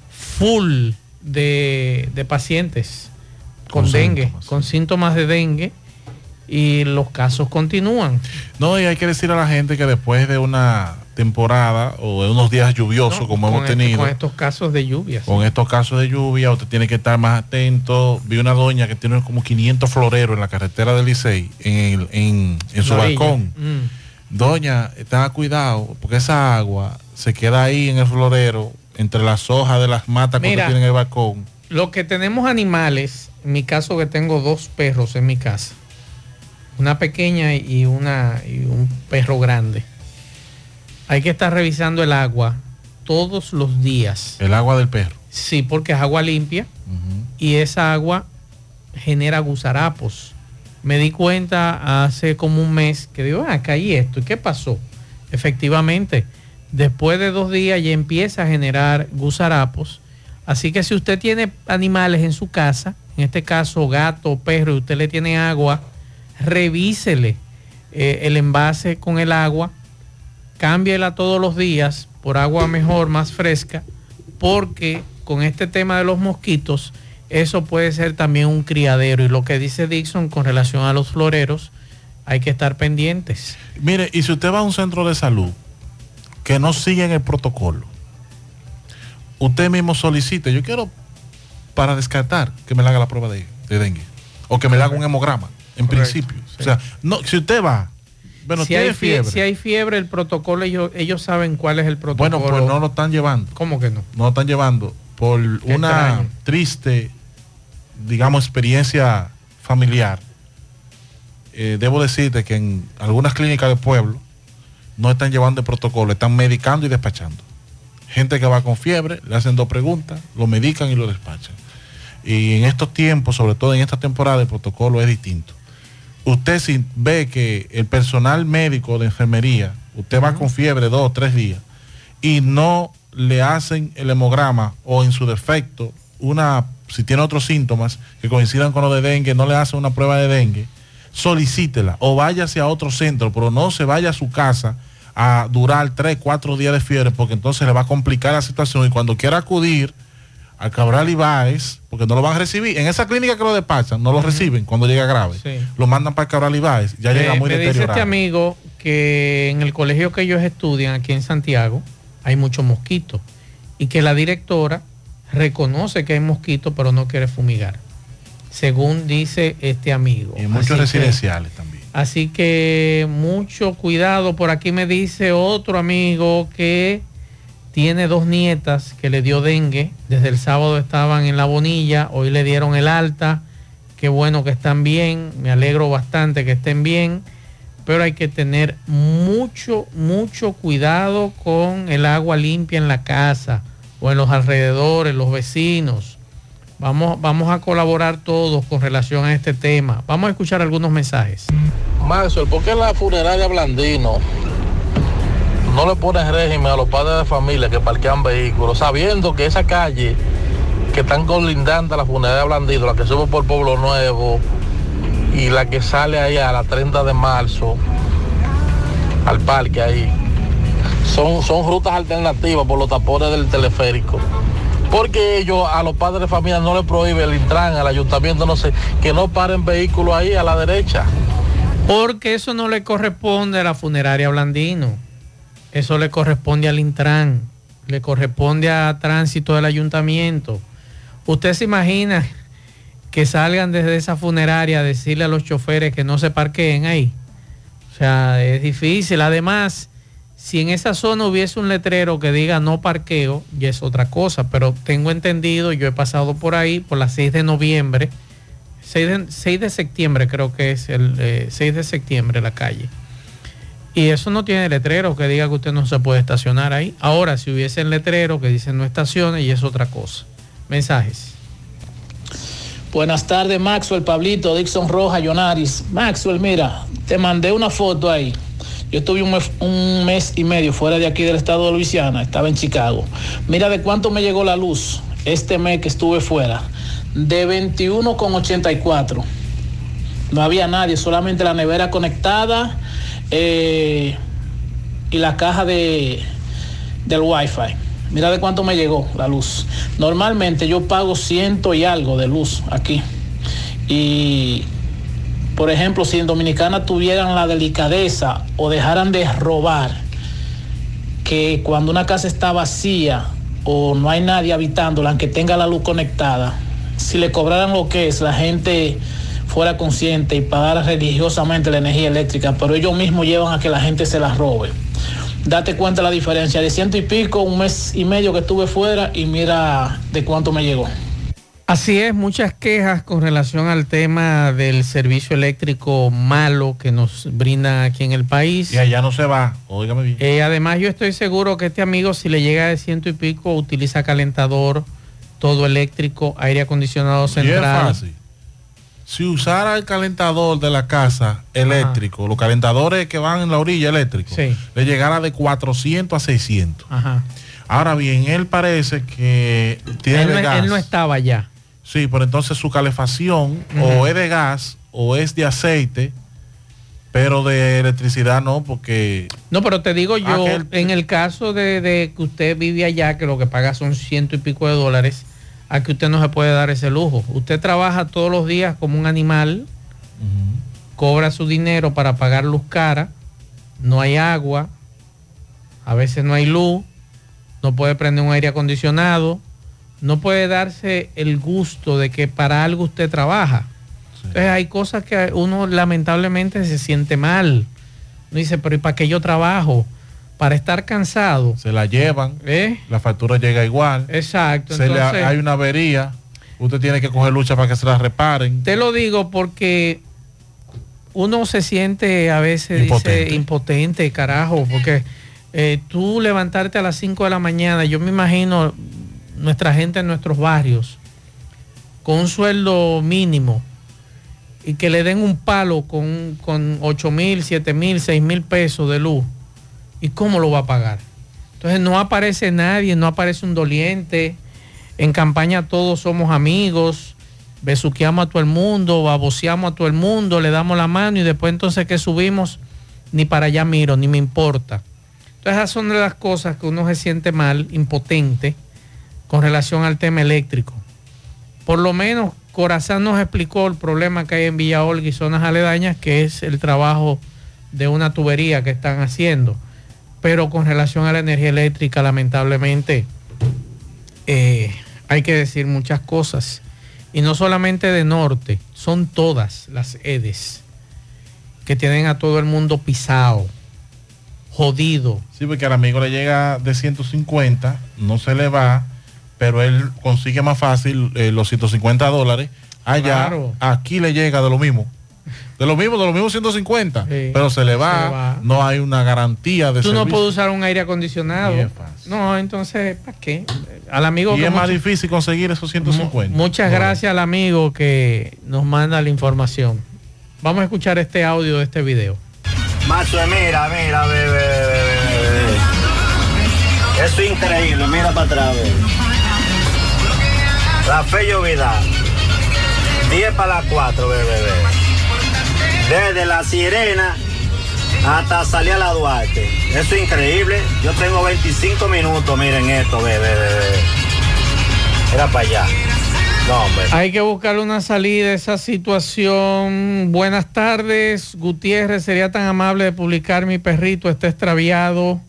full de, de pacientes con, Con dengue, síntomas, con síntomas de dengue y los casos continúan. No, y hay que decir a la gente que después de una temporada o de unos días lluviosos como hemos este- tenido, con estos casos de lluvias. con estos casos de lluvia, usted tiene que estar más atento. Vi una doña que tiene como 500 floreros en la carretera del Licey, en, el- en, en su balcón. Mm. Doña, tenga cuidado, porque esa agua se queda ahí en el florero, entre las hojas de las matas que Mira. usted tiene en el balcón. Lo que tenemos animales, en mi caso que tengo dos perros en mi casa, una pequeña y, una, y un perro grande, hay que estar revisando el agua todos los días. El agua del perro. Sí, porque es agua limpia y esa agua genera gusarapos. Me di cuenta hace como un mes que digo, ah, acá hay esto. ¿Y qué pasó? Efectivamente, después de dos días ya empieza a generar gusarapos. Así que si usted tiene animales en su casa, en este caso gato, perro, y usted le tiene agua, revísele eh, el envase con el agua, cámbiela todos los días por agua mejor, más fresca, porque con este tema de los mosquitos, eso puede ser también un criadero. Y lo que dice Dixon con relación a los floreros, hay que estar pendientes. Mire, y si usted va a un centro de salud que no siguen el protocolo, usted mismo solicite, yo quiero para descartar que me le haga la prueba de, de dengue o que me le haga un hemograma, en Correcto, principio. O sea, no, si usted va, bueno, si, tiene hay fie- fiebre. si hay fiebre, el protocolo, ellos, ellos saben cuál es el protocolo. Bueno, pues no lo están llevando. ¿Cómo que no? No lo están llevando por una extraño. triste, digamos, experiencia familiar. Eh, debo decirte que en algunas clínicas de pueblo no están llevando el protocolo, están medicando y despachando. Gente que va con fiebre, le hacen dos preguntas, lo medican y lo despachan. Y en estos tiempos, sobre todo en esta temporada, el protocolo es distinto. Usted ve que el personal médico de enfermería, usted va con fiebre dos o tres días y no le hacen el hemograma o en su defecto, una, si tiene otros síntomas que coincidan con lo de dengue, no le hacen una prueba de dengue, solicítela o váyase a otro centro, pero no se vaya a su casa a durar tres, cuatro días de fiebre, porque entonces le va a complicar la situación. Y cuando quiera acudir a Cabral Ibáez, porque no lo van a recibir, en esa clínica que lo despachan, no lo reciben cuando llega grave, Sí. lo mandan para Cabral Ibáez, ya llega Eh, muy me dice este amigo que en el colegio que ellos estudian aquí en Santiago hay muchos mosquitos y que la directora reconoce que hay mosquitos pero no quiere fumigar, según dice este amigo. y muchos Así que- residenciales también. Así que mucho cuidado. Por aquí me dice otro amigo que tiene dos nietas que le dio dengue. Desde el sábado estaban en la bonilla, hoy le dieron el alta. Qué bueno que están bien, me alegro bastante que estén bien, pero hay que tener mucho, mucho cuidado con el agua limpia en la casa o en los alrededores, los vecinos. Vamos, vamos a colaborar todos con relación a este tema. Vamos a escuchar algunos mensajes. Maxwell, ¿por qué la funeraria Blandino no le ponen régimen a los padres de familia que parquean vehículos, sabiendo que esa calle que están colindando a la funeraria Blandido, la que sube por Pueblo Nuevo y la que sale ahí a la 30 de marzo, al parque ahí, son, son rutas alternativas por los tapones del teleférico. Porque ellos a los padres de familia no les prohíbe el Intran, al ayuntamiento, no sé, que no paren vehículos ahí a la derecha. Porque eso no le corresponde a la funeraria Blandino. Eso le corresponde al Intran. Le corresponde a tránsito del ayuntamiento. Usted se imagina que salgan desde esa funeraria a decirle a los choferes que no se parqueen ahí. O sea, es difícil. Además, si en esa zona hubiese un letrero que diga no parqueo, ya es otra cosa. Pero tengo entendido, yo he pasado por ahí por las 6 de noviembre, 6 de, 6 de septiembre creo que es el eh, 6 de septiembre la calle. Y eso no tiene letrero que diga que usted no se puede estacionar ahí. Ahora, si hubiese el letrero que dice no estacione, y es otra cosa. Mensajes. Buenas tardes, Maxwell, Pablito, Dixon Roja, Yonaris. Maxwell, mira, te mandé una foto ahí. Yo estuve un mes, y medio fuera de aquí del estado de Luisiana, estaba en Chicago. Mira de cuánto me llegó la luz este mes que estuve fuera. De 21,84. No había nadie, solamente la nevera conectada eh, y la caja de, del wifi. Mira de cuánto me llegó la luz. Normalmente yo pago ciento y algo de luz aquí. Y, por ejemplo, si en Dominicana tuvieran la delicadeza o dejaran de robar, que cuando una casa está vacía o no hay nadie habitándola, aunque tenga la luz conectada, si le cobraran lo que es, la gente fuera consciente y pagara religiosamente la energía eléctrica, pero ellos mismos llevan a que la gente se la robe date cuenta la diferencia de ciento y pico, un mes y medio que estuve fuera y mira de cuánto me llegó. Así es, muchas quejas con relación al tema del servicio eléctrico malo que nos brinda aquí en el país. Y allá no se va, óigame bien. Eh, además, yo estoy seguro que este amigo, si le llega de ciento y pico, utiliza calentador, todo eléctrico, aire acondicionado central. Es fácil. Si usara el calentador de la casa eléctrico, Ajá. los calentadores que van en la orilla eléctrico, sí. le llegara de 400 a 600. Ajá. Ahora bien, él parece que tiene él, gas. él no estaba allá. Sí, pero entonces su calefacción uh -huh. o es de gas o es de aceite, pero de electricidad no, porque... No, pero te digo yo, aquel... en el caso de, de, que usted vive allá, que lo que paga son ciento y pico de dólares, a que usted no se puede dar ese lujo. Usted trabaja todos los días como un animal, uh -huh. cobra su dinero para pagar luz cara, no hay agua, a veces no hay luz, no puede prender un aire acondicionado, no puede darse el gusto de que para algo usted trabaja. Sí. Entonces hay cosas que uno lamentablemente se siente mal. Uno dice, pero ¿y para qué yo trabajo? Para estar cansado. Se la llevan, ¿Eh? la factura llega igual. Exacto. Se Entonces, le, hay una avería, usted tiene que coger lucha para que se la reparen. Te lo digo porque uno se siente a veces impotente, dice, impotente carajo, porque eh, tú levantarte a las 5 de la mañana, yo me imagino nuestra gente en nuestros barrios con un sueldo mínimo y que le den un palo con, con 8 mil, 7 mil, 6 mil pesos de luz. ¿Y cómo lo va a pagar? Entonces no aparece nadie, no aparece un doliente. En campaña todos somos amigos, besuqueamos a todo el mundo, baboseamos a todo el mundo, le damos la mano y después entonces que subimos, ni para allá miro, ni me importa. Entonces esas son de las cosas que uno se siente mal, impotente con relación al tema eléctrico. Por lo menos Corazán nos explicó el problema que hay en Villa Olga y zonas aledañas, que es el trabajo de una tubería que están haciendo. Pero con relación a la energía eléctrica, lamentablemente, eh, hay que decir muchas cosas. Y no solamente de norte, son todas las EDES que tienen a todo el mundo pisado, jodido. Sí, porque al amigo le llega de 150, no se le va pero él consigue más fácil eh, los 150 dólares. Allá, claro. aquí le llega de lo mismo. De lo mismo, de lo mismo 150. Sí, pero se le, va, se le, va, no hay una garantía de Tú servicio. no puedes usar un aire acondicionado. No, entonces, ¿para qué? Al amigo y es más difícil conseguir esos 150. Muchas no. gracias al amigo que nos manda la información. Vamos a escuchar este audio de este video. Macho, mira, mira, bebé, bebé, bebé. Eso es increíble, mira para atrás. La fe Vidal. 10 para las 4, bebé. Desde la sirena hasta salir a la Duarte. Eso es increíble. Yo tengo 25 minutos, miren esto, bebé, bebé. Era para allá. No, hombre. Hay que buscar una salida a esa situación. Buenas tardes, Gutiérrez. Sería tan amable de publicar mi perrito. Está extraviado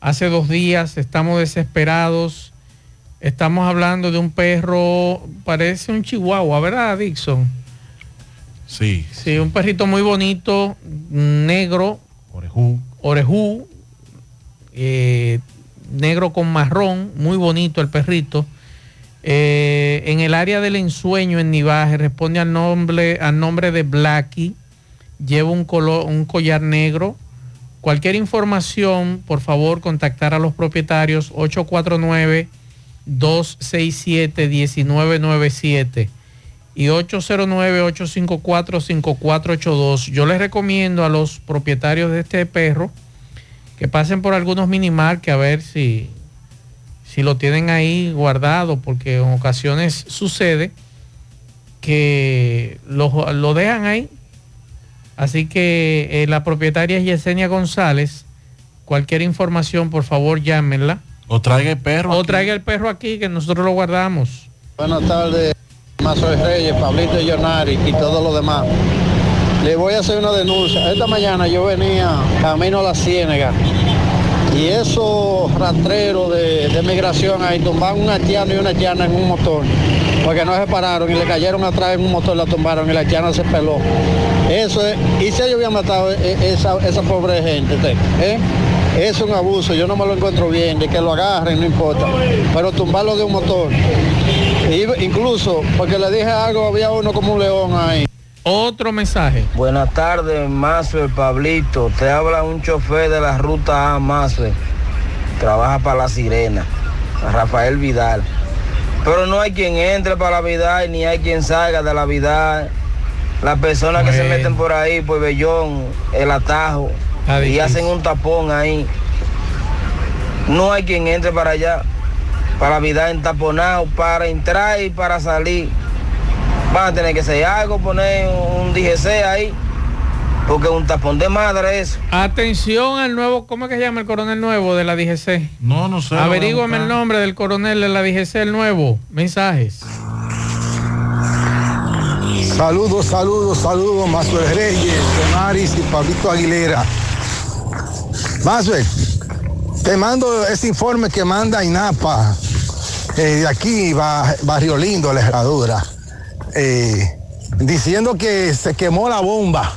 hace dos días. Estamos desesperados. Estamos hablando de un perro, parece un chihuahua, ¿verdad, Dixon? Sí. Sí, un perrito muy bonito, negro. Orejú. Orejú. eh, negro con marrón, muy bonito el perrito. Eh, en el área del ensueño en Nivaje responde al nombre, al nombre de Blacky. Lleva un, colo- un collar negro. Cualquier información, por favor, contactar a los propietarios 849-267-1997 y 809-854-5482. Yo les recomiendo a los propietarios de este perro que pasen por algunos minimarques a ver si, si lo tienen ahí guardado, porque en ocasiones sucede que lo, lo dejan ahí. Así que eh, la propietaria es Yesenia González. Cualquier información, por favor, llámenla. O traiga el perro. O traiga el perro aquí, que nosotros lo guardamos. Buenas tardes, Mazo Reyes, Pablito Yonari y todos los demás. Le voy a hacer una denuncia. Esta mañana yo venía camino a la Ciénaga y esos rastreros de, de migración ahí tumbaron un haitiano y una haitiana en un motor porque no se pararon y le cayeron atrás en un motor, la tumbaron y la haitiana se peló. Eso es, y si ellos habían matado e- esa, esa pobre gente, te- ¿eh? Es un abuso, yo no me lo encuentro bien, de que lo agarren, no importa, pero tumbarlo de un motor. Y- incluso, porque le dije algo, había uno como un león ahí. Otro mensaje. Buenas tardes, Mazuel Pablito. Te habla un chofer de la ruta A, Mazuel. Trabaja para la Sirena, Rafael Vidal. Pero no hay quien entre para la Vidal, ni hay quien salga de la Vidal. Las personas que se meten por ahí, por Bellón, el atajo, Está y hacen un tapón ahí. No hay quien entre para allá, para la Vidal entaponado, para entrar y para salir. Van a tener que hacer algo, poner un DGC ahí, porque es un tapón de madre eso. Atención al nuevo, ¿cómo es que se llama el coronel nuevo de la DGC? No, no sé. lo voy a Averígame el nombre del coronel de la DGC, el nuevo. Mensajes. Saludos, saludos, saludos, Mazuel Reyes, Donaris y Pablito Aguilera. Mazuel, te mando ese informe que manda INAPA eh, de aquí, Ba- Barrio Lindo, la herradura, eh, diciendo que se quemó la bomba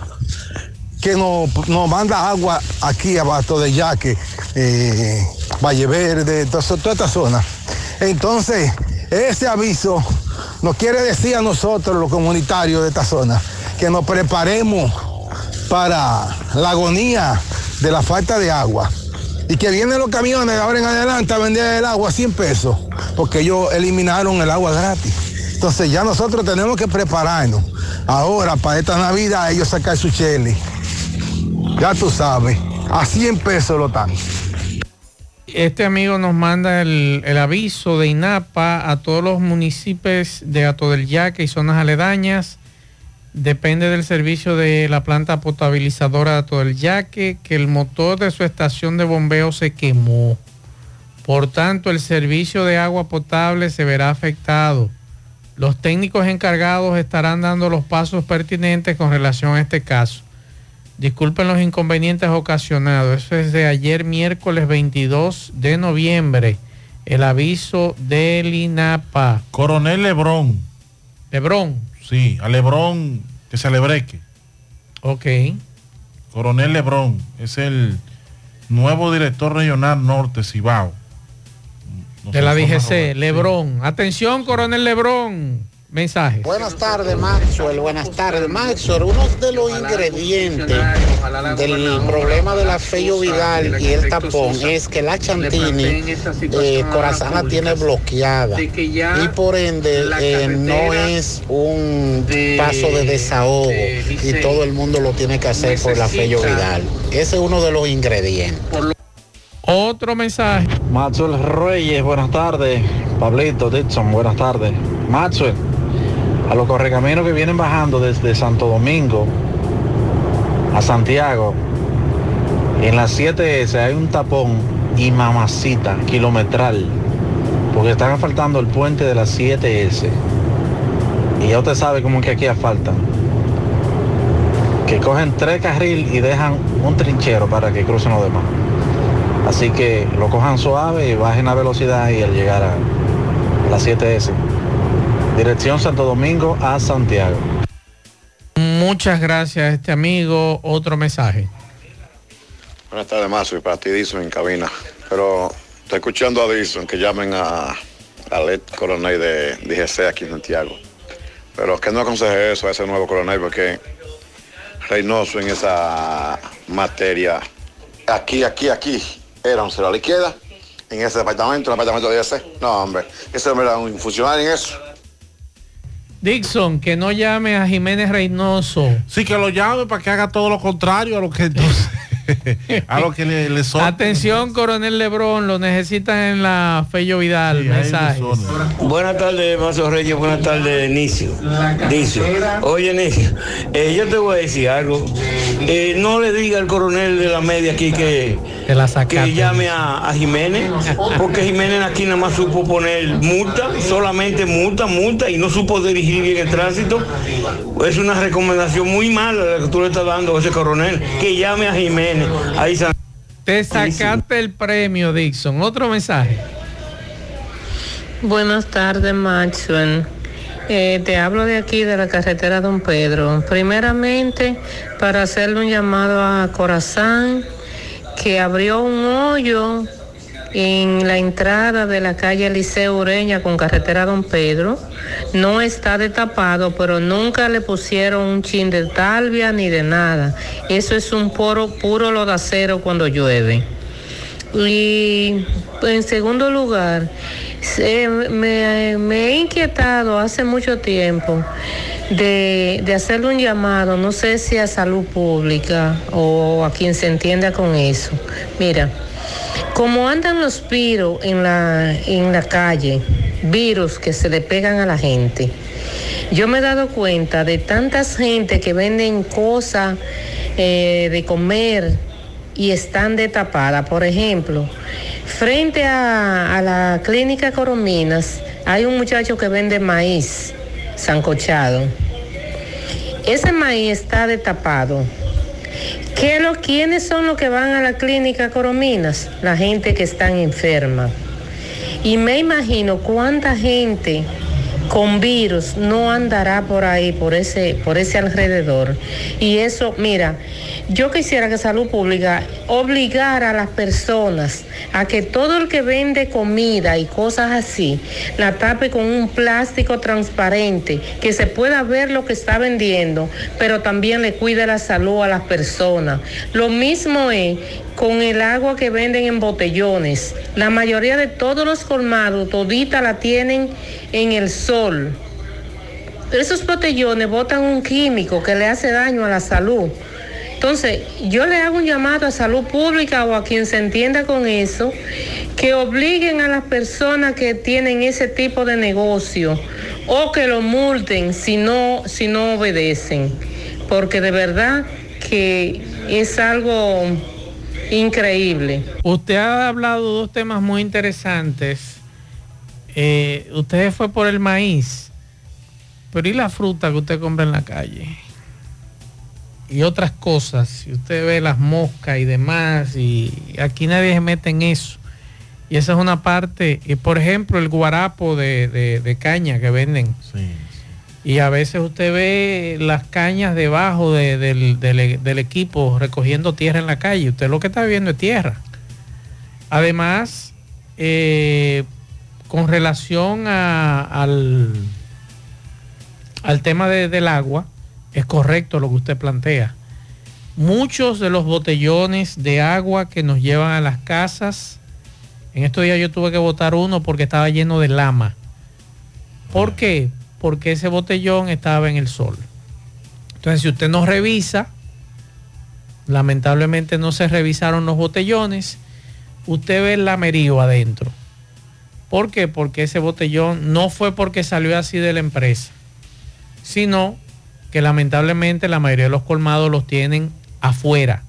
que nos, nos manda agua aquí abajo de Yaque, eh, Valle Verde, toda, toda esta zona. Entonces, ese aviso nos quiere decir a nosotros, los comunitarios de esta zona, que nos preparemos para la agonía de la falta de agua. Y que vienen los camiones ahora en adelante a vender el agua a 100 pesos, porque ellos eliminaron el agua gratis. Entonces ya nosotros tenemos que prepararnos ahora para esta Navidad ellos sacar su chele. Ya tú sabes, a 100 pesos lo están. Este amigo nos manda el, el aviso de INAPA a todos los municipios de Ato del Yaque y zonas aledañas. Depende del servicio de la planta potabilizadora de Ato del Yaque que el motor de su estación de bombeo se quemó. Por tanto, el servicio de agua potable se verá afectado. Los técnicos encargados estarán dando los pasos pertinentes con relación a este caso. Disculpen los inconvenientes ocasionados. Eso es de ayer miércoles 22 de noviembre. El aviso del INAPA. Coronel Lebrón. Lebrón. Sí, a Lebrón que se alebreque. Ok. Coronel Lebrón es el nuevo director regional norte Cibao. De la DGC. Lebrón. Atención, coronel Lebrón. Mensajes. Buenas tardes, Maxwell. Buenas tardes, Maxwell. Uno de los ingredientes del problema de la Fello Vidal y el tapón es que la Chantini eh, Corazana tiene bloqueada y por ende eh, no es un paso de desahogo y todo el mundo lo tiene que hacer por la Fello Vidal. Ese es uno de los ingredientes. Otro mensaje. Maxwell Reyes, buenas tardes. Pablito Dixon, buenas tardes. Maxwell, a los correcaminos que vienen bajando desde Santo Domingo a Santiago, en las 7S hay un tapón y mamacita kilometral, porque están asfaltando el puente de las 7S. Y ya usted sabe cómo que aquí asfaltan. Que cogen tres carriles y dejan un trinchero para que crucen los demás. Así que lo cojan suave y bajen la velocidad y al llegar a la 7S. Dirección Santo Domingo a Santiago. Muchas gracias, este amigo. Otro mensaje. Buenas tardes, Mazo, y para ti, Dison, en cabina. Pero estoy escuchando a Dison que llamen a, a Led Coronel de DGC aquí en Santiago. Pero que no aconseje eso a ese nuevo coronel porque Reynoso en esa materia, aquí, aquí, aquí, era un cero a la izquierda, en ese departamento, en el departamento de DGC. No, hombre, ese hombre era un funcionario en eso. Dixon, que no llame a Jiménez Reynoso. Sí, que lo llame para que haga todo lo contrario a lo que a lo que le, le son. Atención, coronel Lebrón, lo necesitan en la Fello Vidal. mensaje. Buenas tardes, Mazo Reyes. Buenas tardes, Nicio. Nicio. Oye, Nicio, eh, yo te voy a decir algo. Eh, no le diga al coronel de la media aquí que, que llame a, a Jiménez, porque Jiménez aquí nada más supo poner multa, solamente multa, multa, y no supo dirigir bien el tránsito. Es una recomendación muy mala la que tú le estás dando a ese coronel, que llame a Jiménez. Ahí está. Te sacaste el premio, Dixon. Otro mensaje. Buenas tardes, Maxwell. Eh, te hablo de aquí, de la carretera Don Pedro. Primeramente, para hacerle un llamado a Corazán, que abrió un hoyo en la entrada de la calle Liceo Ureña con carretera Don Pedro. No está destapado, pero nunca le pusieron un chin de talvia ni de nada. Eso es un puro, puro lodacero cuando llueve. Y en segundo lugar, me, he inquietado hace mucho tiempo de hacerle un llamado, no sé si a salud pública o a quien se entienda con eso. Mira, como andan los virus en la, en la calle, virus que se le pegan a la gente, yo me he dado cuenta de tantas gente que venden cosas eh, de comer y están destapadas. Por ejemplo, frente a, a la clínica Corominas hay un muchacho que vende maíz sancochado. Ese maíz está destapado. ¿Qué lo, ¿Quiénes son los que van a la clínica Corominas? La gente que están enferma. Y me imagino cuánta gente con virus no andará por ahí, por ese, por ese alrededor. Y eso, mira, yo quisiera que Salud Pública obligara a las personas a que todo el que vende comida y cosas así, la tape con un plástico transparente, que se pueda ver lo que está vendiendo, pero también le cuide la salud a las personas. Lo mismo es con el agua que venden en botellones. La mayoría de todos los colmados, todita la tienen en el sol. Esos botellones botan un químico que le hace daño a la salud. Entonces, yo le hago un llamado a salud pública o a quien se entienda con eso, que obliguen a las personas que tienen ese tipo de negocio o que lo multen si no, si no obedecen. Porque de verdad que es algo increíble. Usted ha hablado de dos temas muy interesantes. Eh, usted fue por el maíz, pero ¿y la fruta que usted compra en la calle? Y otras cosas, si usted ve las moscas y demás, y aquí nadie se mete en eso. Y esa es una parte, y por ejemplo, el guarapo de, de- de caña que venden. Y a veces usted ve las cañas debajo de- del, del- del equipo recogiendo tierra en la calle. Usted lo que está viendo es tierra. Además, eh, con relación a- al, al tema de- del agua, es correcto lo que usted plantea. Muchos de los botellones de agua que nos llevan a las casas, en estos días yo tuve que botar uno porque estaba lleno de lama. ¿Por qué? Porque ese botellón estaba en el sol. Entonces, si usted no revisa, lamentablemente no se revisaron los botellones, usted ve el lamerío adentro. ¿Por qué? Porque ese botellón no fue porque salió así de la empresa, sino que lamentablemente la mayoría de los colmados los tienen afuera.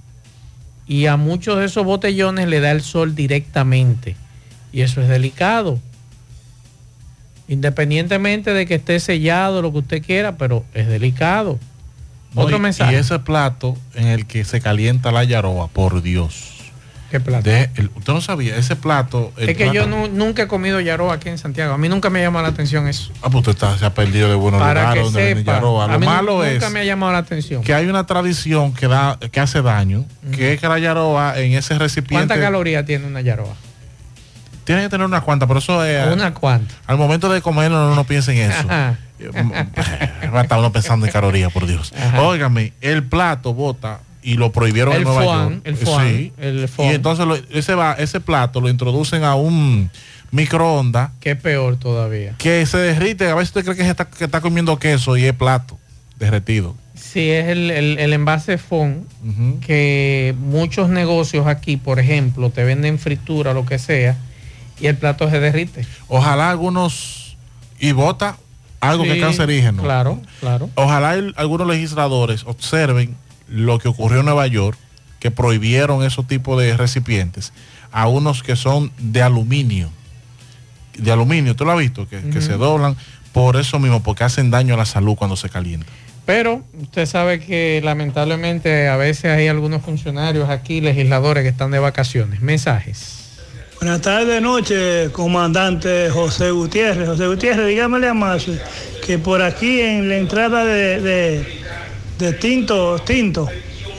Y a muchos de esos botellones le da el sol directamente. Y eso es delicado. Independientemente de que esté sellado, lo que usted quiera, pero es delicado. No, Otro y- mensaje. Y ese plato en el que se calienta la yaroa, por Dios. ¿Qué plato? De- el- usted no sabía, ese plato. el es que yo nunca he comido yaroa aquí en Santiago. A mí nunca me ha llamado la atención eso. Ah, pues usted está- se ha perdido de buenos Para lugares donde sepa, yaroa. a Lo mí malo es nunca me ha llamado la atención. que hay una tradición que da que hace daño, que es que la yaroa en ese recipiente ¿Cuántas calorías tiene una yaroa? Tiene que tener unas cuantas, pero eso es Una cuanta. al momento de comerlo no, no piense en eso. Ajá. Va a estar uno pensando en calorías, por Dios. Óigame, el plato bota y lo prohibieron El en Nueva York. el foie, Sí. el y foie. entonces lo- ese va, ese plato lo introducen a un microondas Que es peor todavía. que se derrite. A veces usted cree que, está, que está comiendo queso y es plato derretido. Sí, es el, el- el envase FON que muchos negocios aquí, por ejemplo, te venden fritura lo que sea y el plato se derrite. Ojalá algunos y vota algo que es cancerígeno. Claro, claro. Ojalá el- algunos legisladores observen lo que ocurrió en Nueva York, que prohibieron esos tipos de recipientes a unos que son de aluminio. De aluminio, ¿tú lo has visto? Que, que se doblan por eso mismo, porque hacen daño a la salud cuando se calienta. Pero usted sabe que lamentablemente a veces hay algunos funcionarios aquí, legisladores, que están de vacaciones. Mensajes. Buenas tardes, noche, comandante José Gutiérrez. José Gutiérrez, dígamele a Mazo que por aquí en la entrada de, de, Tinto, Tinto,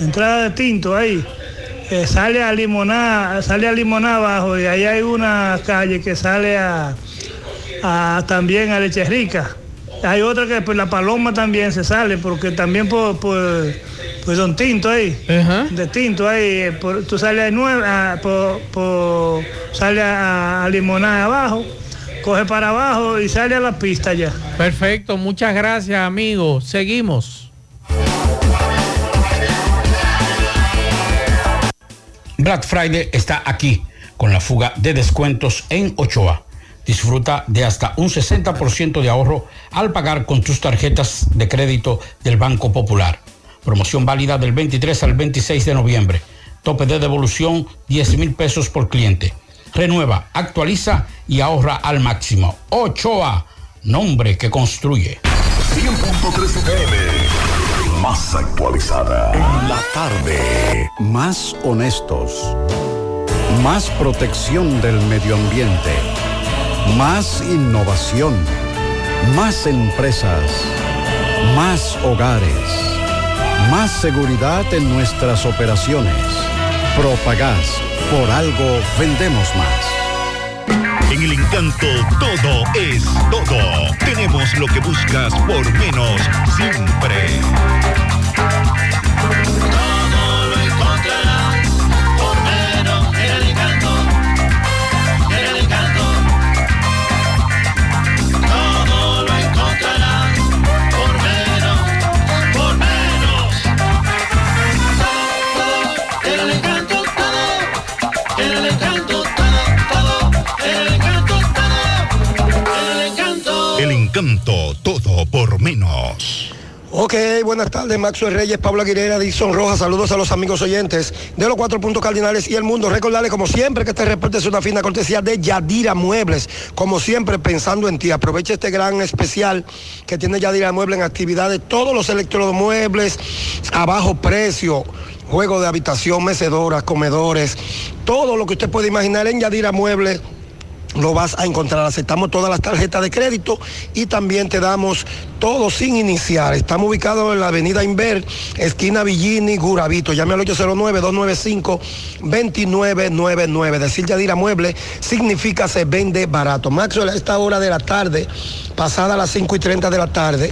entrada de Tinto ahí, eh, sale a Limoná, sale a Limoná abajo y ahí hay una calle que sale a, también a Leche Rica. Hay otra que por la Paloma también se sale, porque también por, por Don Tinto ahí, de Tinto ahí, eh, por- tú sales a nueve, a- por, por- sale a, a Limoná abajo, coge para abajo y sale a la pista ya. Perfecto, muchas gracias amigos. Seguimos. Black Friday está aquí con la fuga de descuentos en Ochoa. Disfruta de hasta un 60% de ahorro al pagar con tus tarjetas de crédito del Banco Popular. Promoción válida del 23 al 26 de noviembre. Tope de devolución 10 mil pesos por cliente. Renueva, actualiza y ahorra al máximo. Ochoa, nombre que construye. 100.3 FM. Más actualizada. En la tarde. Más honestos. Más protección del medio ambiente. Más innovación. Más empresas. Más hogares. Más seguridad en nuestras operaciones. Propagás. Por algo vendemos más. En el encanto todo es todo. Tenemos lo que buscas por menos siempre. Todo por menos. Ok, buenas tardes, Maxwell Reyes, Pablo Aguilera, Dixon Rojas, saludos a los amigos oyentes de los cuatro puntos cardinales y el mundo. Recordarles, como siempre, que este reporte es una fina cortesía de Yadira Muebles. Como siempre, pensando en ti, aprovecha este gran especial que tiene Yadira Muebles en actividades, todos los electromuebles a bajo precio. Juego de habitación, mecedoras, comedores, todo lo que usted puede imaginar en Yadira Muebles lo vas a encontrar. Aceptamos todas las tarjetas de crédito y también te damos todo sin iniciar. Estamos ubicados en la avenida Inver, esquina Villini, Guravito. Llame al 809-295-2999. Decir Yadira Mueble significa se vende barato. Maxwell, a esta hora de la tarde, pasada las 5 y 30 de la tarde,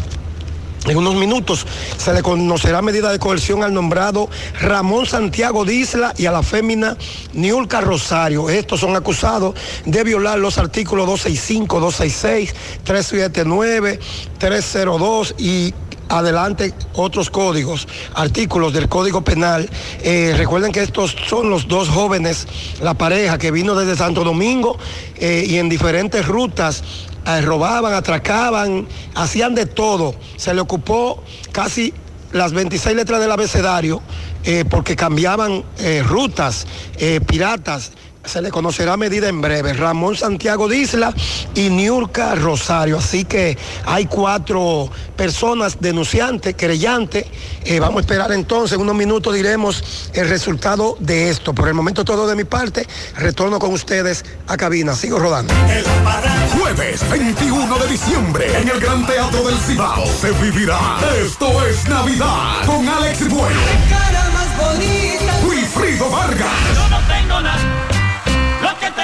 en unos minutos se le conocerá medida de coerción al nombrado Ramón Santiago Disla y a la fémina Niulca Rosario. Estos son acusados de violar los artículos 265, 266, 379, 302 y adelante otros códigos, artículos del Código Penal. Eh, recuerden que estos son los dos jóvenes, la pareja que vino desde Santo Domingo eh, y en diferentes rutas robaban, atracaban, hacían de todo. Se le ocupó casi las 26 letras del abecedario eh, porque cambiaban eh, rutas, eh, piratas. Se le conocerá a medida en breve. Ramón Santiago Disla y Niurka Rosario. Así que hay cuatro personas denunciantes, querellantes. Eh, vamos a esperar entonces, en unos minutos diremos el resultado de esto. Por el momento todo de mi parte. Retorno con ustedes a cabina. Sigo rodando. Jueves 21 de diciembre en el Gran Teatro del Cibao se vivirá Esto es Navidad con Alex Bueno, cara más bonita. Wilfrido Vargas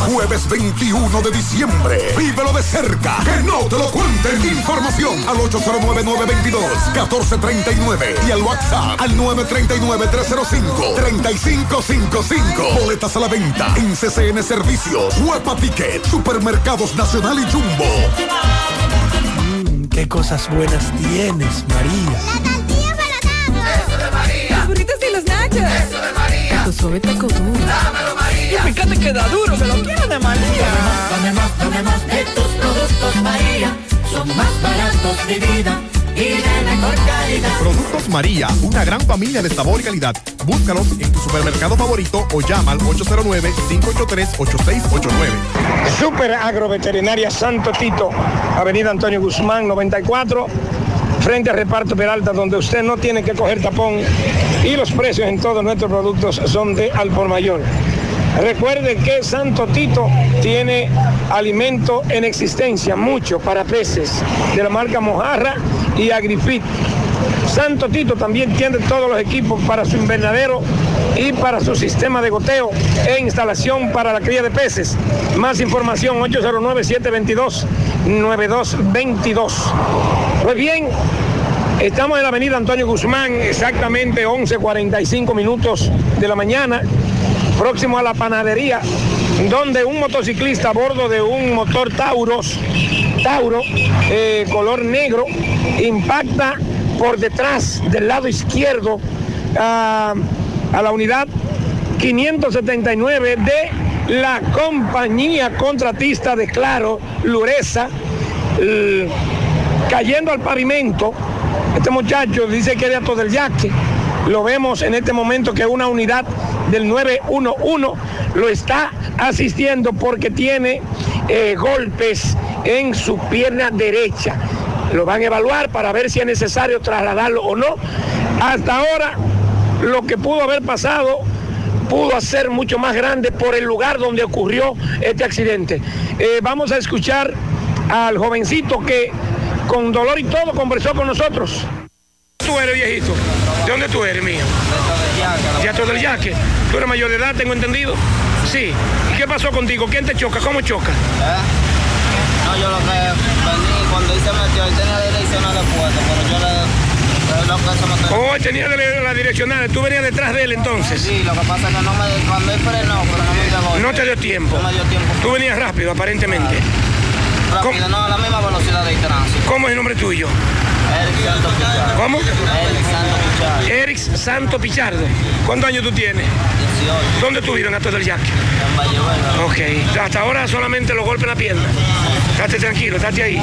Jueves 21 de diciembre. Vívelo de cerca. Que no te lo cuenten. Información al 809-922-1439 y al WhatsApp al 939-305-3555. Boletas a la venta en CCN Servicios, Huepa Ticket, Supermercados Nacional y Jumbo. Qué cosas buenas tienes, María. Eso de María. Los burritos y los nachos. Eso de María. Tu suave taco duro. Dámelo, María. Y fíjate que da duro, que lo quiero de María. Dame más, dame más de tus productos, María. Son más baratos de vida y de mejor calidad. Productos María, una gran familia de sabor y calidad. Búscalos en tu supermercado favorito o llama al 809-583-8689. Super Agroveterinaria Santo Tito, Avenida Antonio Guzmán 94, frente a Reparto Peralta, donde usted no tiene que coger tapón y los precios en todos nuestros productos son de al por mayor. Recuerde que Santo Tito tiene alimento en existencia, mucho para peces, de la marca Mojarra y Agrifit. Santo Tito también tiene todos los equipos para su invernadero y para su sistema de goteo e instalación para la cría de peces. Más información 809-722-9222. Pues bien, estamos en la avenida Antonio Guzmán, exactamente 11.45 minutos de la mañana, próximo a la panadería, donde un motociclista a bordo de un motor Tauros, Tauro, eh, color negro, impacta por detrás del lado izquierdo a, a la unidad 579 de la compañía contratista de Claro, Luresa, l- cayendo al pavimento. Este muchacho dice que de Ato del Yaque. Lo vemos en este momento que una unidad del 911 lo está asistiendo porque tiene eh, golpes en su pierna derecha. Lo van a evaluar para ver si es necesario trasladarlo o no. Hasta ahora, lo que pudo haber pasado pudo ser mucho más grande por el lugar donde ocurrió este accidente. Eh, vamos a escuchar al jovencito que con dolor y todo conversó con nosotros. ¿Tú eres viejito? ¿De dónde tú eres, mío? De Ato del Yaque. ¿Tú eres mayor de edad, tengo entendido? Sí. ¿Y qué pasó contigo? ¿Quién te choca? ¿Cómo choca? No, yo lo que vení, cuando él se metió, él tenía la direccional de puerta, pero yo le... Oh, tenía la direccional. ¿Tú venías detrás de él entonces? Sí, lo que pasa es que no me... Cuando él frenó, pero no me pegó. No te dio tiempo. No me dio tiempo. Tú venías rápido, aparentemente. Rápido, no, a la misma velocidad del tránsito. ¿Cómo es el nombre tuyo? Eric Santo Pichardo. ¿Cómo? Eric Santo Pichardo. Eric Santo Pichardo. ¿Cuántos años tú tienes? 18. ¿Dónde tú vives en Ato del Yaque? En Valle Verde. Ok. Hasta ahora solamente los golpes en la pierna. Estate tranquilo, estate ahí.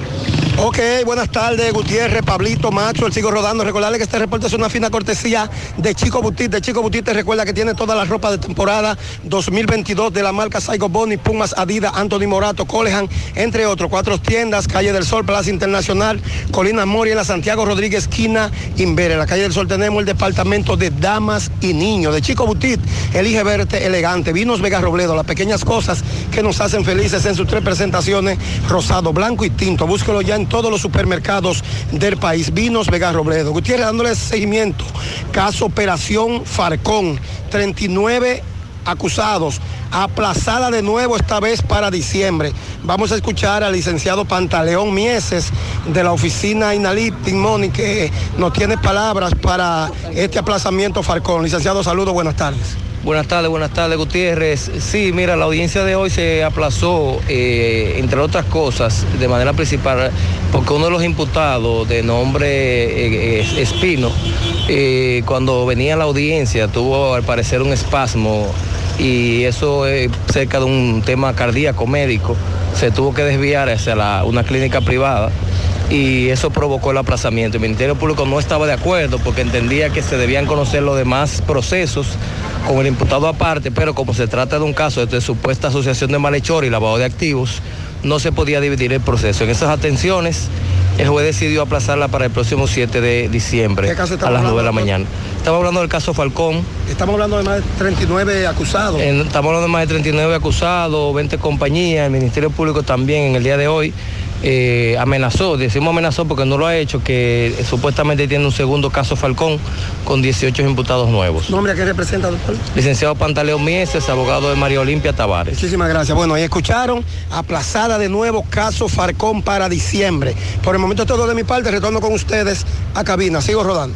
Ok, buenas tardes, Gutiérrez, Pablito, Macho, el sigo rodando. Recordarle que este reporte es una fina cortesía de Chico Butit. De Chico Butit te recuerda que tiene toda la ropa de temporada 2022 de la marca Saigo Boni, Pumas, Adidas, Anthony Morato, Colehan, entre otros. Cuatro tiendas, Calle del Sol, Plaza Internacional, Colina Mori, en la Santiago Rodríguez, esquina Inver. En la Calle del Sol tenemos el departamento de damas y niños. De Chico Butit, elige verte elegante. Vinos Vega Robledo, las pequeñas cosas que nos hacen felices en sus tres presentaciones, rosado, blanco y tinto. Búsquelo ya todos los supermercados del país. Vinos Vega Robledo. Gutiérrez dándole seguimiento. Caso Operación Farcón. 39 acusados. Aplazada de nuevo esta vez para diciembre. Vamos a escuchar al licenciado Pantaleón Mieses de la oficina Inalip Timoni que nos tiene palabras para este aplazamiento Farcón. Licenciado, saludos, buenas tardes. Buenas tardes, buenas tardes, Gutiérrez. Sí, mira, la audiencia de hoy se aplazó, eh, entre otras cosas, de manera principal, porque uno de los imputados, de nombre eh, Espino, eh, cuando venía a la audiencia tuvo al parecer un espasmo y eso es cerca de un tema cardíaco médico. Se tuvo que desviar hacia la- una clínica privada y eso provocó el aplazamiento. El Ministerio Público no estaba de acuerdo porque entendía que se debían conocer los demás procesos con el imputado aparte, pero como se trata de un caso de supuesta asociación de malhechor y lavado de activos, no se podía dividir el proceso. En esas atenciones, el juez decidió aplazarla para el próximo 7 de diciembre ¿Qué caso a las 9 de la mañana. Estamos hablando del caso Falcón. Estamos hablando de más de 39 acusados. En- estamos hablando de más de 39 acusados, 20 compañías. El Ministerio Público también en el día de hoy eh, amenazó, decimos amenazó porque no lo ha hecho, que eh, supuestamente tiene un segundo caso Falcón con 18 imputados nuevos. ¿Nombre a qué representa, doctor? Licenciado Pantaleón Mieses, abogado de María Olimpia Tavares. Muchísimas gracias. Bueno, ahí escucharon, aplazada de nuevo caso Farcón para diciembre. Por el momento todo de mi parte, retorno con ustedes a cabina. Sigo rodando.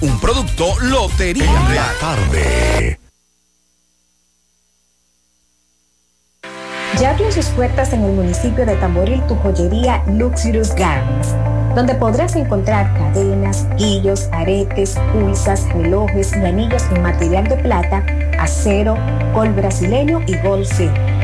Un producto Lotería Real. tarde. Ya abrió sus puertas en el municipio de Tamboril tu joyería Luxurious Gardens, donde podrás encontrar cadenas, guillos, aretes, pulsas, relojes y anillos en material de plata, acero, gol brasileño y gol silver.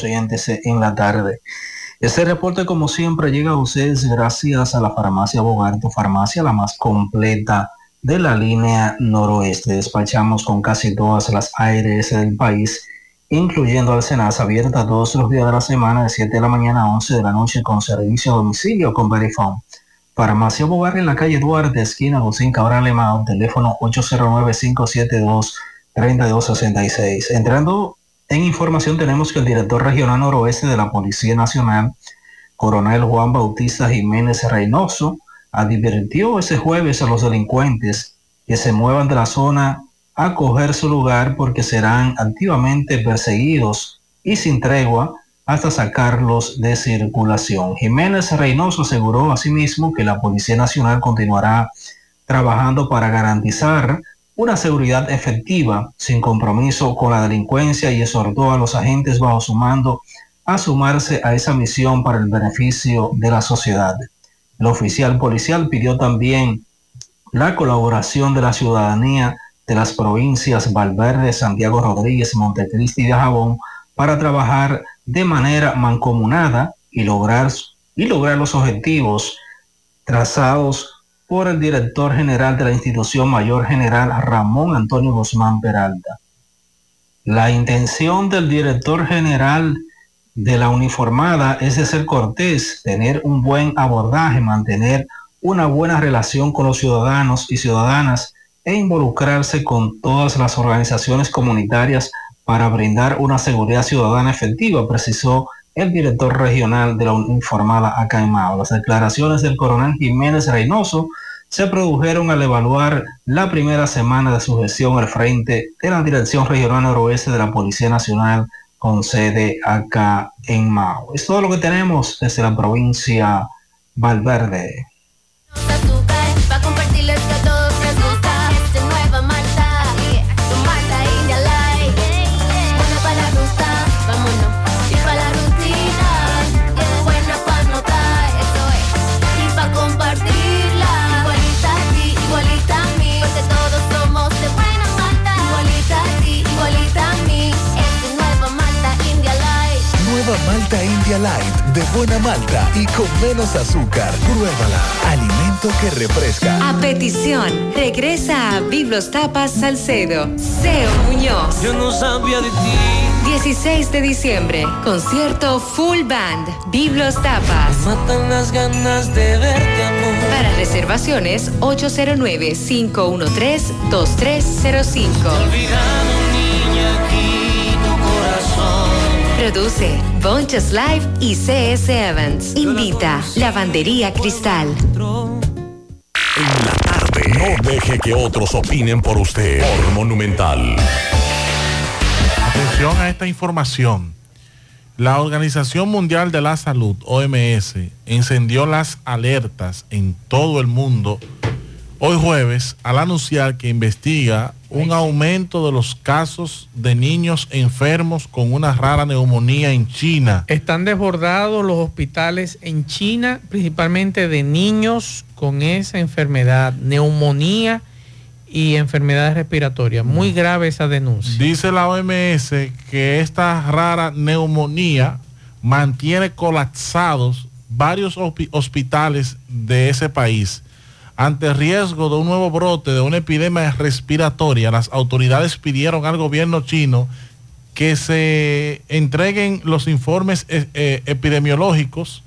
Amigos oyentes en la tarde. Este reporte, como siempre, llega a ustedes gracias a la farmacia Bogart, tu farmacia la más completa de la línea noroeste. Despachamos con casi todas las ARS del país, incluyendo Alcenas, abierta todos los días de la semana de 7 de la mañana a 11 de la noche con servicio a domicilio con Verifone. Farmacia Bogart en la calle Duarte, esquina Agustín Cabral Lemao, teléfono 809-572-3266. Entrando en información tenemos que el director regional noroeste de la Policía Nacional, coronel Juan Bautista Jiménez Reynoso, advirtió ese jueves a los delincuentes que se muevan de la zona a coger su lugar porque serán activamente perseguidos y sin tregua hasta sacarlos de circulación. Jiménez Reynoso aseguró asimismo que la Policía Nacional continuará trabajando para garantizar una seguridad efectiva sin compromiso con la delincuencia y exhortó a los agentes bajo su mando a sumarse a esa misión para el beneficio de la sociedad. El oficial policial pidió también la colaboración de la ciudadanía de las provincias Valverde, Santiago Rodríguez, Montecristi y de Jabón para trabajar de manera mancomunada y lograr, y lograr los objetivos trazados por el director general de la institución mayor general Ramón Antonio Guzmán Peralta. La intención del director general de la uniformada es de ser cortés, tener un buen abordaje, mantener una buena relación con los ciudadanos y ciudadanas e involucrarse con todas las organizaciones comunitarias para brindar una seguridad ciudadana efectiva, precisó el director regional de la uniformada acá en Mao. Las declaraciones del coronel Jiménez Reynoso se produjeron al evaluar la primera semana de su gestión al frente de la Dirección Regional Noroeste de la Policía Nacional con sede acá en Mao. Es todo lo que tenemos desde la provincia Valverde. Light de buena malta y con menos azúcar. Pruébala. Alimento que refresca. A petición, regresa a Biblos Tapas Salcedo. Seo Muñoz. Yo no sabía de ti. 16 de diciembre, concierto full band, Biblos Tapas. Matan las ganas de verte, amor. Para reservaciones, 809-513-2305. Produce Bonches Live y CS Evans. Invita Lavandería Cristal. En la tarde. No deje que otros opinen por usted. Por Monumental. Atención a esta información. La Organización Mundial de la Salud, OMS, encendió las alertas en todo el mundo hoy jueves al anunciar que investiga un aumento de los casos de niños enfermos con una rara neumonía en China. Están desbordados los hospitales en China, principalmente de niños con esa enfermedad, neumonía y enfermedades respiratorias. Muy grave esa denuncia. Dice la OMS que esta rara neumonía mantiene colapsados varios hospi- hospitales de ese país. Ante riesgo de un nuevo brote de una epidemia respiratoria, las autoridades pidieron al gobierno chino que se entreguen los informes eh, eh, epidemiológicos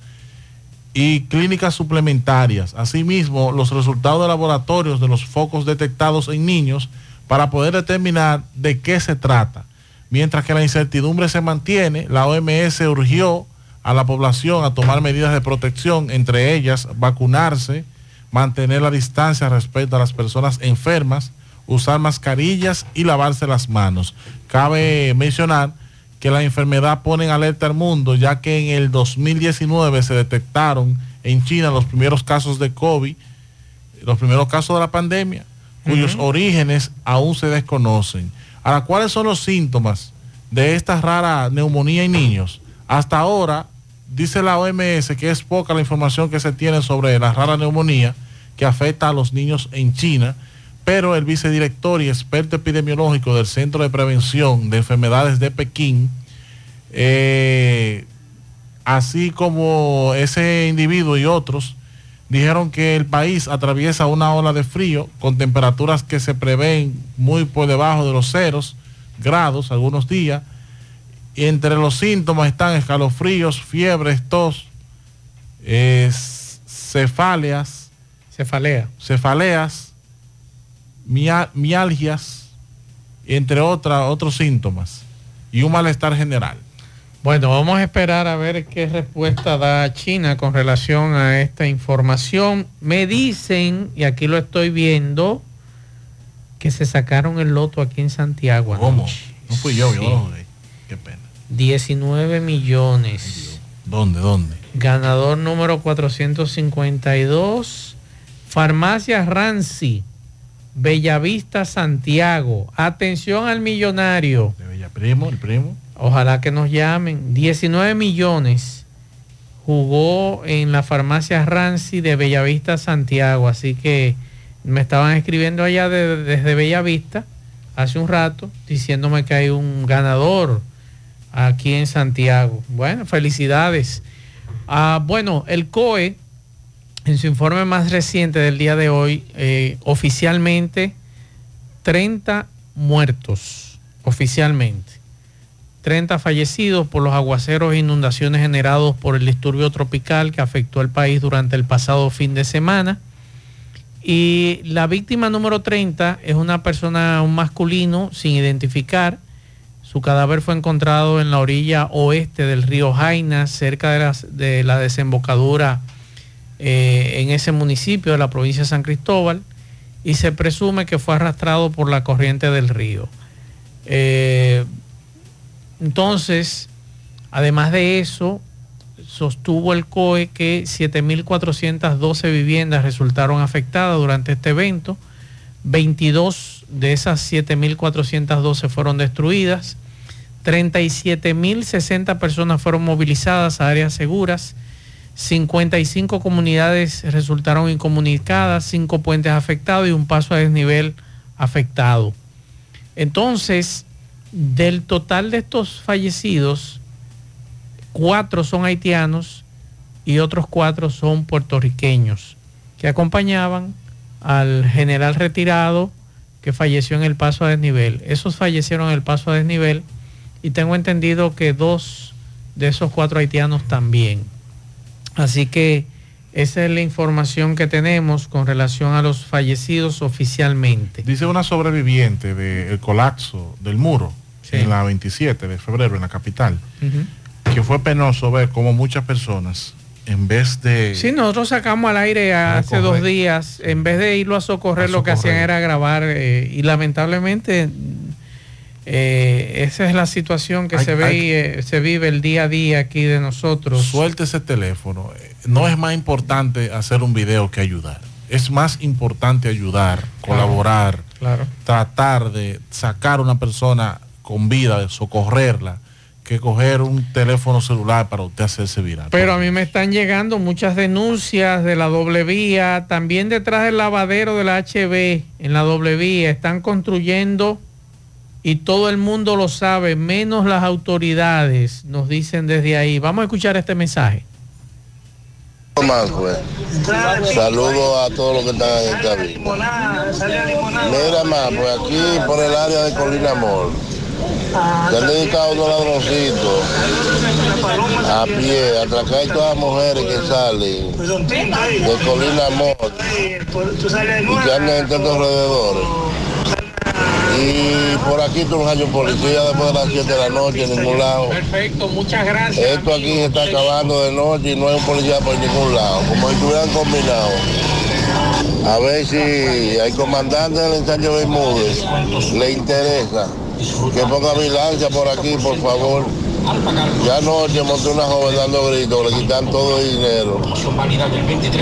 y clínicas suplementarias. Asimismo, los resultados de laboratorios de los focos detectados en niños para poder determinar de qué se trata. Mientras que la incertidumbre se mantiene, la OMS urgió a la población a tomar medidas de protección, entre ellas vacunarse, mantener la distancia respecto a las personas enfermas, usar mascarillas y lavarse las manos. Cabe mencionar que la enfermedad pone en alerta al mundo, ya que en el 2019 se detectaron en China los primeros casos de COVID, los primeros casos de la pandemia, cuyos orígenes aún se desconocen. Ahora, ¿cuáles son los síntomas de esta rara neumonía en niños? Hasta ahora, dice la OMS que es poca la información que se tiene sobre la rara neumonía que afecta a los niños en China, pero el vicedirector y experto epidemiológico del Centro de Prevención de Enfermedades de Pekín Eh, así como ese individuo y otros dijeron que el país atraviesa una ola de frío con temperaturas que se prevén muy por debajo de los ceros grados algunos días. Y entre los síntomas están escalofríos, fiebres, tos, eh, cefaleas, Cefalea. cefaleas, mia- mialgias, entre otras otros síntomas, y un malestar general. Bueno, vamos a esperar a ver qué respuesta da China con relación a esta información. Me dicen, y aquí lo estoy viendo, que se sacaron el loto aquí en Santiago. ¿Cómo? anoche. No fui yo, yo Sí. lo jugué. Qué pena. 19 millones. ¿Dónde, dónde? Ganador número 452. Farmacia Ranci. Bellavista, Santiago. Atención al millonario. De Bella Primo, el primo. Ojalá que nos llamen. 19 millones jugó en la farmacia Ranci de Bellavista, Santiago. Así que me estaban escribiendo allá de- desde Bellavista hace un rato diciéndome que hay un ganador aquí en Santiago. Bueno, felicidades. Ah, bueno, el COE, en su informe más reciente del día de hoy, eh, oficialmente 30 muertos, oficialmente. 30 fallecidos por los aguaceros e inundaciones generados por el disturbio tropical que afectó al país durante el pasado fin de semana. Y la víctima número 30 es una persona, un masculino sin identificar. Su cadáver fue encontrado en la orilla oeste del río Jaina, cerca de, la desembocadura eh, en ese municipio de la provincia de San Cristóbal y se presume que fue arrastrado por la corriente del río. Eh, entonces, además de eso, sostuvo el COE que 7.412 viviendas resultaron afectadas durante este evento. 22 de esas 7.412 fueron destruidas. 37.060 personas fueron movilizadas a áreas seguras. 55 comunidades resultaron incomunicadas, 5 puentes afectados y un paso a desnivel afectado. Entonces, del total de estos fallecidos, cuatro son haitianos y otros cuatro son puertorriqueños que acompañaban al general retirado que falleció en el paso a desnivel. Esos fallecieron en el paso a desnivel y tengo entendido que dos de esos cuatro haitianos también. Así que esa es la información que tenemos con relación a los fallecidos oficialmente. Dice una sobreviviente del colapso del muro en la 27 de febrero en la capital, que fue penoso ver cómo muchas personas, en vez de... Sí, nosotros sacamos al aire hace dos días, en vez de irlo a socorrer, lo que hacían era grabar eh, y lamentablemente eh, esa es la situación que se ve hay- y, eh, se vive el día a día aquí de nosotros. Suelte ese teléfono. No es más importante hacer un video que ayudar. Es más importante ayudar, colaborar, Claro. tratar de sacar a una persona con vida, de socorrerla, que coger un teléfono celular para usted hacerse viral. Pero a mí me están llegando muchas denuncias de la doble vía, también detrás del lavadero de la HB, en la doble vía, están construyendo y todo el mundo lo sabe, menos las autoridades, nos dicen desde ahí. Vamos a escuchar este mensaje. Más, pues. Saludos a todos los que están en esta cabina. Mira más, pues aquí por el área de Colina Amor. Se han dedicado unos ladroncitos a pie, a atracar a todas las mujeres que salen de Colina Amor y que andan en tantos alrededores. Y por aquí tú no hay policía después de las 7 de la noche en ningún lado. Perfecto, muchas gracias. Esto aquí se está acabando de noche y no hay un policía por ningún lado, como si estuvieran combinados. A ver si hay comandante del ensanche Bermúdez le interesa que ponga vigilancia por aquí, por favor. Ya anoche monté una joven dando gritos, le quitan todo el dinero.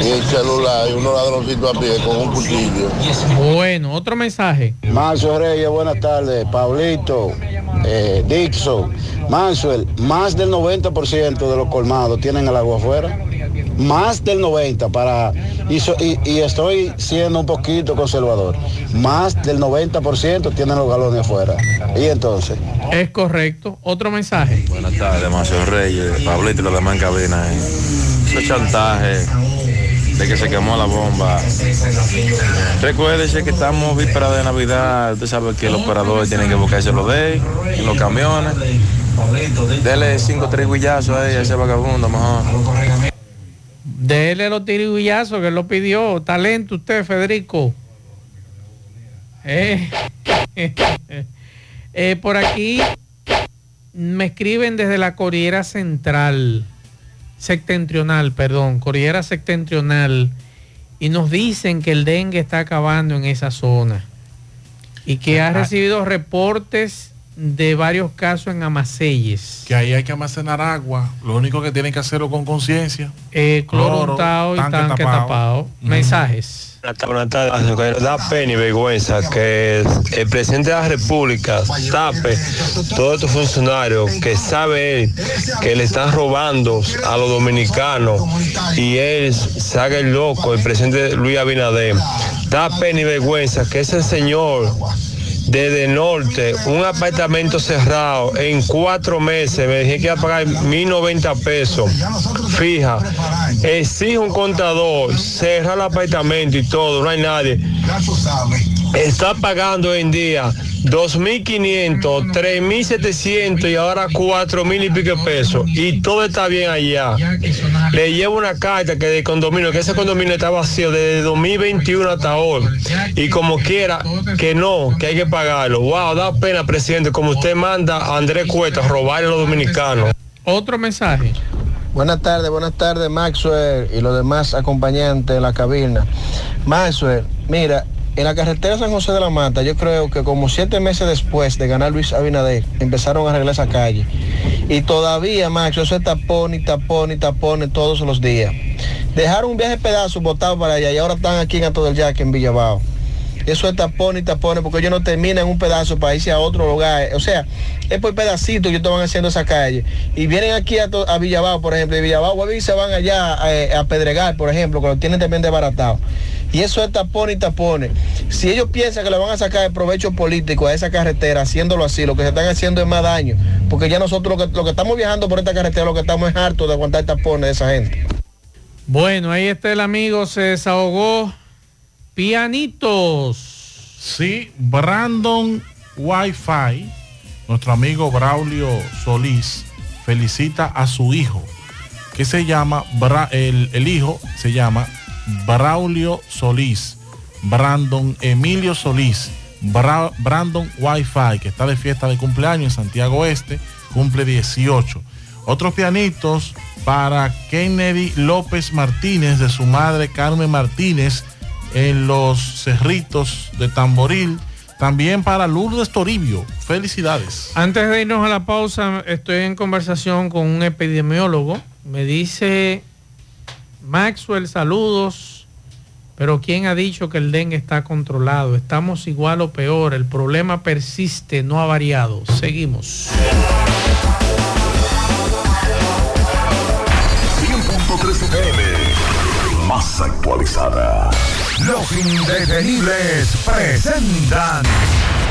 Y el celular y unos ladroncitos a pie con un cuchillo. Bueno, otro mensaje. Manso Reyes, buenas tardes. Pablito, eh, Dixon, Mansuel, más del 90% de los colmados tienen el agua afuera. Más del 90 para y, so- y- y estoy siendo un poquito conservador. Más del 90% tienen los galones afuera. Y entonces. Es correcto. Otro mensaje. Buenas tardes, Macio Reyes, Pablito y los demás en cabina. eh. Ese chantaje de que se quemó la bomba. Recuérdese que estamos víspera de Navidad. Usted sabe que los operadores tienen que buscarse los de en los camiones. Dele cinco tres guillazos ahí a ese vagabundo, mejor. Dele los tiriguillazos que lo pidió. Talento usted, Federico. Eh, eh, por aquí me escriben desde la Corriera Central, septentrional, perdón, Corriera Septentrional, y nos dicen que el dengue está acabando en esa zona y que ha recibido reportes de varios casos en Amacelles. Que ahí hay que almacenar agua. Lo único que tienen que hacerlo con conciencia. Eh, cloro untado y tanque tapado. Mensajes. Buenas tardes. Da pena y vergüenza que el presidente de la República tape todos estos funcionarios que sabe él que le están robando a los dominicanos y él se haga el loco, el presidente Luis Abinader. Da pena y vergüenza que ese señor desde norte, un apartamento cerrado en cuatro meses, me dije que iba a pagar 1.090 pesos. Fija, exige un contador, cerra el apartamento y todo, no hay nadie. Está pagando hoy en día 2.500, 3.700 y ahora 4.000 y pico de pesos. Y todo está bien allá. Le llevo una carta que de condominio, que ese condominio está vacío desde 2021 hasta hoy. Y como quiera, que no, que hay que pagarlo. Wow, da pena, presidente, como usted manda a Andrés Cuesta robarle a los dominicanos. Otro mensaje. Buenas tardes, buenas tardes, Maxwell y los demás acompañantes de la cabina. Maxwell, mira, en la carretera San José de la Mata, yo creo que como siete meses después de ganar Luis Abinader, empezaron a arreglar esa calle. Y todavía, Max, eso es tapón y tapón y tapón todos los días. Dejaron un viaje pedazo botado para allá y ahora están aquí en Ato del Yaque, en Villabao. Eso es tapón y tapones porque ellos no terminan un pedazo para irse a otro lugar. O sea, es por pedacitos que estaban haciendo esa calle. Y vienen aquí a, a Villabao, por ejemplo, y Villabao a se van allá eh, a Pedregal, por ejemplo, que lo tienen también desbaratado. Y eso es tapón y tapones. Si ellos piensan que le van a sacar el provecho político a esa carretera haciéndolo así, lo que se están haciendo es más daño. Porque ya nosotros lo que, lo que estamos viajando por esta carretera, lo que estamos es hartos de aguantar tapones de esa gente. Bueno, ahí está el amigo, se desahogó. Pianitos. Sí, Brandon Wi-Fi, nuestro amigo Braulio Solís, felicita a su hijo, que se llama, Bra- el, el hijo se llama Braulio Solís, Brandon Emilio Solís, Bra- Brandon Wi-Fi, que está de fiesta de cumpleaños en Santiago Este, cumple 18. Otros pianitos para Kennedy López Martínez, de su madre Carmen Martínez, en los Cerritos de Tamboril. También para Lourdes Toribio. Felicidades. Antes de irnos a la pausa, estoy en conversación con un epidemiólogo. Me dice, Maxwell, saludos, pero ¿quién ha dicho que el dengue está controlado? Estamos igual o peor, el problema persiste, no ha variado. Seguimos. 100.3 FM. Más actualizada. Los indetenibles presentan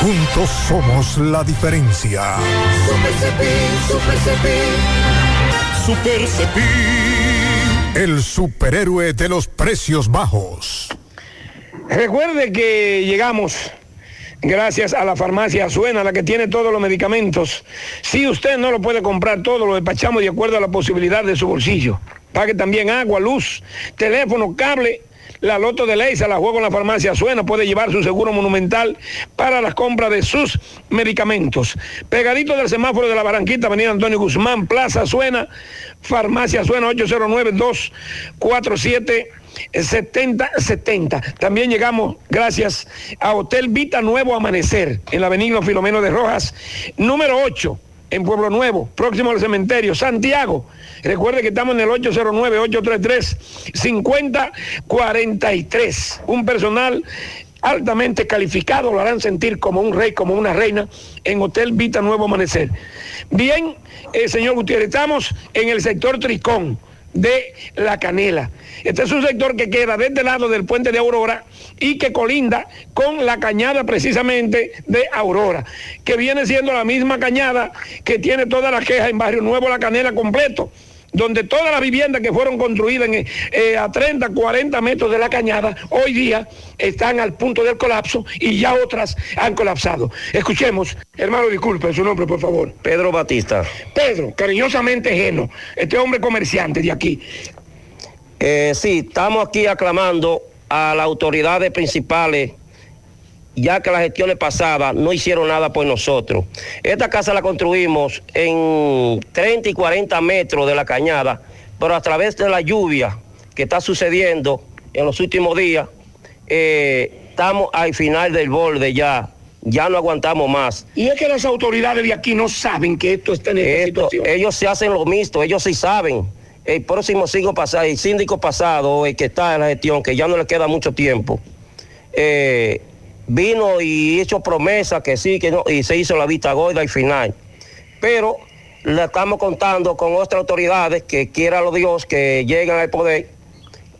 Juntos somos la diferencia. Super Cepín, Super Cepín. Super Cepín. El superhéroe de los precios bajos. Recuerde que llegamos gracias a la farmacia Suena, la que tiene todos los medicamentos. Si usted no lo puede comprar todo, lo despachamos de acuerdo a la posibilidad de su bolsillo. Pague también agua, luz, teléfono, cable. La loto de ley se la juega en la farmacia Suena. Puede llevar su seguro monumental para la compra de sus medicamentos. Pegadito del semáforo de la Barranquita, Avenida Antonio Guzmán, Plaza Suena, Farmacia Suena 809-247. 7070. También llegamos gracias a Hotel Vita Nuevo Amanecer en la avenida Filomeno de Rojas, número 8, en Pueblo Nuevo, próximo al cementerio, Santiago. Recuerde que estamos en el 809-833-5043. Un personal altamente calificado, lo harán sentir como un rey, como una reina en Hotel Vita Nuevo Amanecer. Bien, eh, señor Gutiérrez, estamos en el sector Tricón de La Canela. Este es un sector que queda desde lado del puente de Aurora y que colinda con la cañada precisamente de Aurora, que viene siendo la misma cañada que tiene toda la queja en Barrio Nuevo La Canela completo donde todas las viviendas que fueron construidas en, eh, a 30, 40 metros de la cañada, hoy día están al punto del colapso y ya otras han colapsado. Escuchemos, hermano, disculpe, su nombre, por favor. Pedro Batista. Pedro, cariñosamente Geno, este hombre comerciante de aquí. Eh, sí, estamos aquí aclamando a las autoridades principales, ya que las gestiones pasadas no hicieron nada por nosotros. Esta casa la construimos en 30 y 40 metros de la cañada, pero a través de la lluvia que está sucediendo en los últimos días, eh, estamos al final del borde ya. Ya no aguantamos más. Y es que las autoridades de aquí no saben que esto está en esta Esto- situación. ellos se hacen lo mixto, ellos sí saben. El próximo síndico pasado, el síndico pasado, el que está en la gestión, que ya no le queda mucho tiempo, eh, vino y hizo promesa que sí, que no, y se hizo la vista gorda al final. Pero le estamos contando con otras autoridades que quiera lo Dios que lleguen al poder,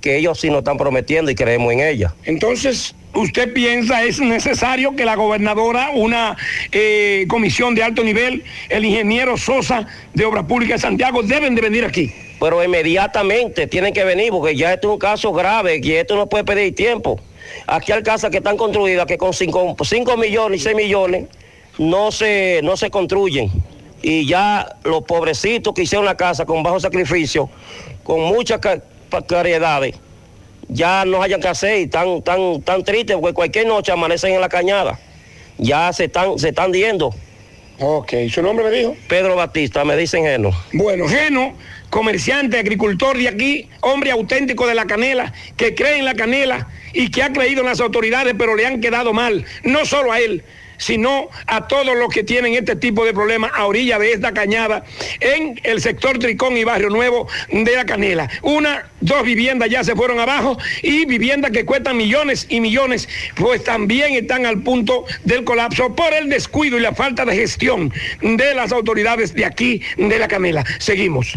que ellos sí nos están prometiendo y creemos en ellas. Entonces, ¿usted piensa es necesario que la gobernadora, una eh, comisión de alto nivel, el ingeniero Sosa de Obras Públicas de Santiago, deben de venir aquí? pero inmediatamente tienen que venir porque ya esto es un caso grave y esto no puede pedir tiempo. Aquí hay casas que están construidas que con 5 millones y 6 millones no se, no se construyen. Y ya los pobrecitos que hicieron la casa con bajo sacrificio, con muchas caridades, ya no hayan que hacer y están tan, tan tristes porque cualquier noche amanecen en la cañada. Ya se están, se están diendo. Ok, ¿su nombre me dijo? Pedro Batista, me dicen Geno. Bueno, Geno, comerciante, agricultor de aquí, hombre auténtico de la canela, que cree en la canela y que ha creído en las autoridades, pero le han quedado mal, no solo a él, sino a todos los que tienen este tipo de problemas a orilla de esta cañada en el sector Tricón y Barrio Nuevo de la Canela. Una, dos viviendas ya se fueron abajo y viviendas que cuestan millones y millones, pues también están al punto del colapso por el descuido y la falta de gestión de las autoridades de aquí, de la Canela. Seguimos.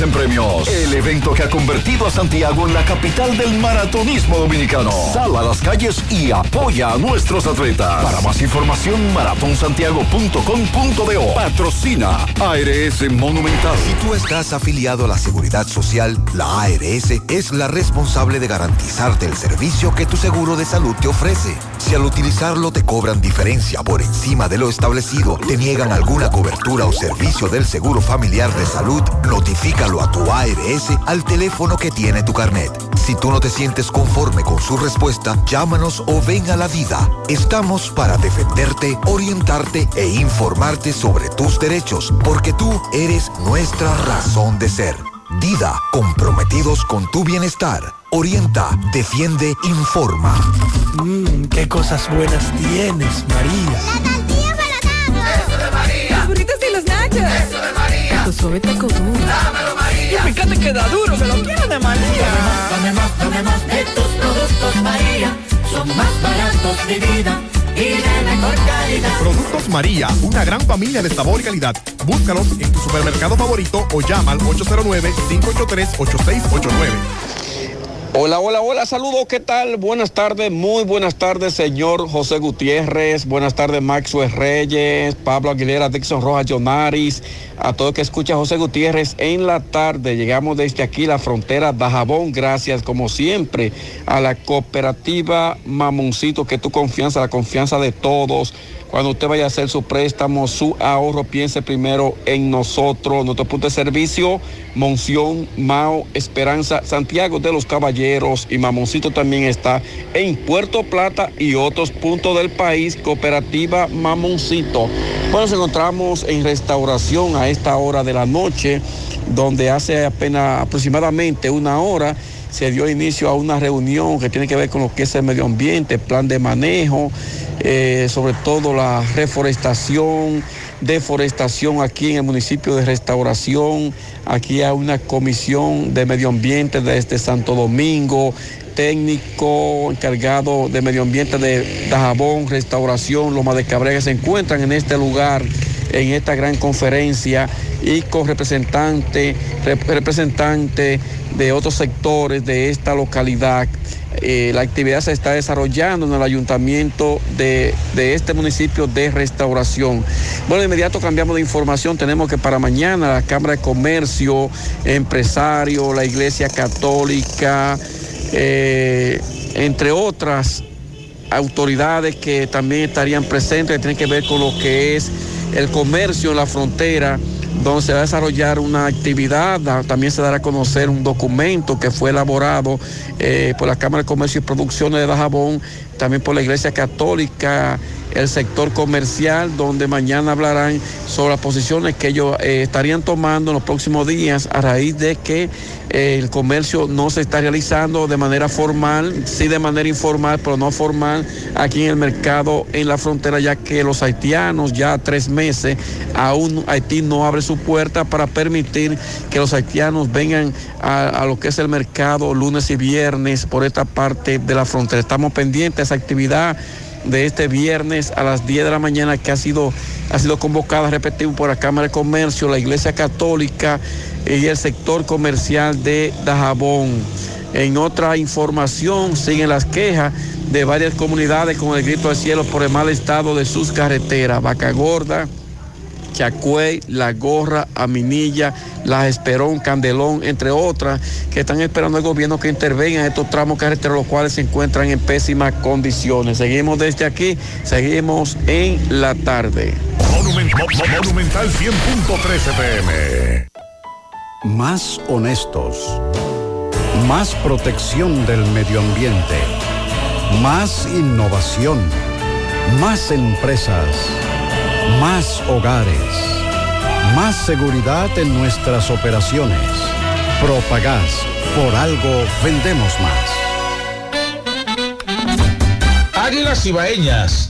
en premios. El evento que ha convertido a Santiago en la capital del maratonismo dominicano. Sal a las calles y apoya a nuestros atletas. Para más información, maratonsantiago.com.do. Patrocina ARS Monumental. Si tú estás afiliado a la Seguridad Social, la ARS es la responsable de garantizarte el servicio que tu seguro de salud te ofrece. Si al utilizarlo te cobran diferencia por encima de lo establecido, te niegan alguna cobertura o servicio del seguro familiar de salud, a tu ARS al teléfono que tiene tu carnet. Si tú no te sientes conforme con su respuesta, llámanos o ven a la vida. Estamos para defenderte, orientarte e informarte sobre tus derechos, porque tú eres nuestra razón de ser. Dida, comprometidos con tu bienestar. Orienta, defiende, informa. Mmm, qué cosas buenas tienes, María. La tortilla para Eso de María. Los burritos y los nachos. Eso de María. Tu suave taco duro. Dámelo, María. Y fíjate que da duro, que lo quiero de María. Dame más, dame más de tus productos, María. Son más baratos de vida y de mejor calidad. Productos María, una gran familia de sabor y calidad. Búscalos en tu supermercado favorito o llama al 809-583-8689. Hola, hola, hola, saludos, ¿qué tal? Buenas tardes, muy buenas tardes, señor José Gutiérrez, buenas tardes, Maxwell Reyes, Pablo Aguilera, Dixon Rojas, Jonaris, a todo el que escucha José Gutiérrez en la tarde. Llegamos desde aquí, la frontera de Jabón, gracias como siempre a la cooperativa Mamoncito, que tu confianza, la confianza de todos. Cuando usted vaya a hacer su préstamo, su ahorro, piense primero en nosotros. Nuestro punto de servicio, Monción, Mao, Esperanza, Santiago de los Caballeros y Mamoncito también está en Puerto Plata y otros puntos del país. Cooperativa Mamoncito. Bueno, nos encontramos en restauración a esta hora de la noche, donde hace apenas aproximadamente una hora se dio inicio a una reunión que tiene que ver con lo que es el medio ambiente, plan de manejo, eh, sobre todo la reforestación, deforestación aquí en el municipio de Restauración. Aquí hay una comisión de medio ambiente desde Santo Domingo, técnico encargado de medio ambiente de Dajabón, Restauración, Loma de Cabrera, se encuentran en este lugar en esta gran conferencia y con representantes representante de otros sectores de esta localidad. Eh, la actividad se está desarrollando en el ayuntamiento de, de, este municipio de restauración. Bueno, de inmediato cambiamos de información. Tenemos que para mañana la Cámara de Comercio, empresario, la Iglesia Católica, eh, entre otras autoridades que también estarían presentes, que tienen que ver con lo que es el comercio en la frontera, donde se va a desarrollar una actividad, también se dará a conocer un documento que fue elaborado eh, por la Cámara de Comercio y Producciones de Dajabón, también por la Iglesia Católica, el sector comercial, donde mañana hablarán sobre las posiciones que ellos eh, estarían tomando en los próximos días a raíz de que eh, el comercio no se está realizando de manera formal, sí de manera informal, pero no formal aquí en el mercado en la frontera, ya que los haitianos ya tres meses, aún Haití no abre su puerta para permitir que los haitianos vengan a, a lo que es el mercado lunes y viernes por esta parte de la frontera. Estamos pendientes de esa actividad de este viernes a las 10 de la mañana que ha sido, ha sido convocada, repetimos, por la Cámara de Comercio, la Iglesia Católica y el sector comercial de Dajabón. En otra información siguen las quejas de varias comunidades con el grito al cielo por el mal estado de sus carreteras. Vaca Gorda, Chacuey, La Gorra, Aminilla, Las Esperón, Candelón, entre otras, que están esperando al gobierno que intervenga en estos tramos carreteros, los cuales se encuentran en pésimas condiciones. Seguimos desde aquí, seguimos en la tarde. Monument- Mo- Mo- Monumental 100.13 pm. Más honestos. Más protección del medio ambiente. Más innovación. Más empresas. Más hogares. Más seguridad en nuestras operaciones. Propagás. Por algo vendemos más. Águilas Ibaeñas,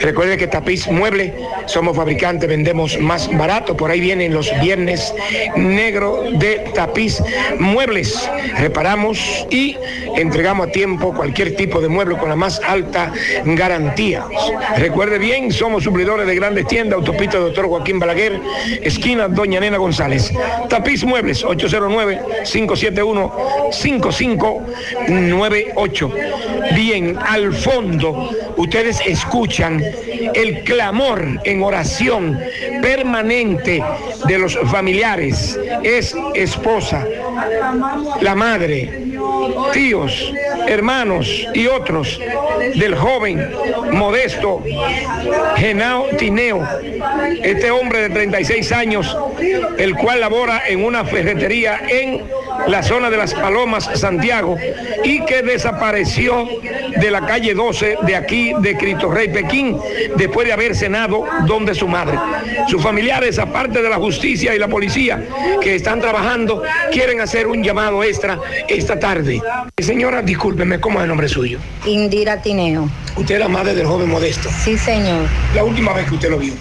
Recuerde que Tapiz Mueble somos fabricantes, vendemos más barato. Por ahí vienen los viernes negro de tapiz muebles. Reparamos y entregamos a tiempo cualquier tipo de mueble con la más alta garantía. Recuerde bien, somos suplidores de grandes tiendas, autopista Doctor Joaquín Balaguer, esquina Doña Nena González. Tapiz Muebles, 809-571-5598. Bien, al fondo ustedes escuchan el clamor en oración permanente de los familiares. Es esposa, la madre, tíos, hermanos y otros del joven modesto Genao Tineo, este hombre de 36 años, el cual labora en una ferretería en la zona de las Palomas, Santiago, y que desapareció de la calle 12 de aquí de Cristo Rey Pekín, después de haber cenado donde su madre. Sus familiares, aparte de la justicia y la policía que están trabajando, quieren hacer un llamado extra esta tarde. Señora, discúlpeme, ¿cómo es el nombre suyo? Indira Tineo. Usted es la madre del joven modesto. Sí, señor. La última vez que usted lo vio.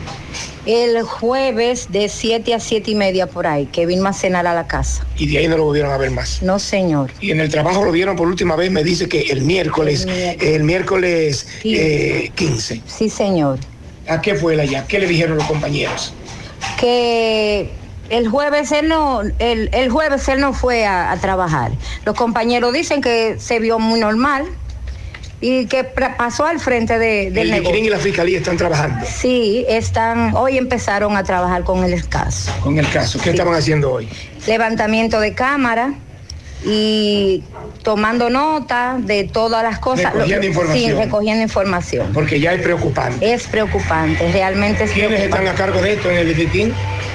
El jueves de 7 a 7 y media por ahí, que vino a cenar a la casa. Y de ahí no lo volvieron a ver más. No, señor. Y en el trabajo lo vieron por última vez, me dice que el miércoles, el miércoles eh, 15. Sí, señor. ¿A qué fue él allá? ¿Qué le dijeron los compañeros? Que el jueves él no, el, el jueves él no fue a, a trabajar. Los compañeros dicen que se vio muy normal y que pasó al frente de, del El negocio. Y la fiscalía están trabajando Sí, están, hoy empezaron a trabajar con el caso. con el caso. ¿Qué estaban haciendo hoy? Levantamiento de cámara y tomando nota de todas las cosas. Recogiendo información. Sí, recogiendo información. Porque ya es preocupante. Es preocupante, realmente es ¿Quiénes están a cargo de esto en el Liquín?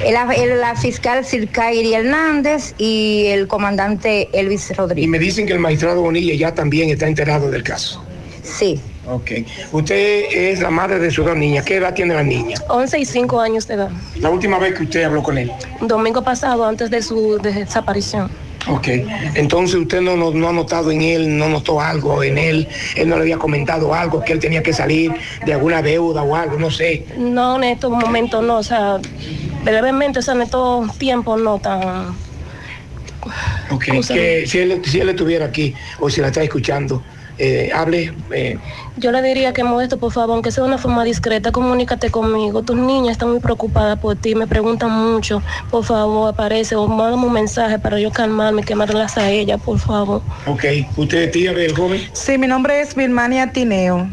La, la fiscal Circairi Hernández y el comandante Elvis Y Rodríguez. me dicen que el magistrado Bonilla ya también está enterado del caso. Sí. Ok. Usted es la madre de sus dos niñas. ¿Qué edad tiene la niña? 11 y 5 años de edad. La última vez que usted habló con él. Domingo pasado, antes de su desaparición. Ok. Entonces usted no, no, no ha notado en él, no notó algo en él. Él no le había comentado algo, que él tenía que salir de alguna deuda o algo, no sé. No, en estos momentos no, o sea, brevemente, o sea, en estos tiempos no tan... Ok. Que si él, si él estuviera aquí o si la está escuchando, eh, hable. eh, Yo le diría que Modesto, por favor, aunque sea de una forma discreta, comunícate conmigo. Tus niñas están muy preocupadas por ti, me preguntan mucho. Por favor, aparece o mándame un mensaje para yo calmarme, quemarlas a ella, por favor. ok. ¿Usted es tía del joven? Sí, mi nombre es Vilmania Tineo.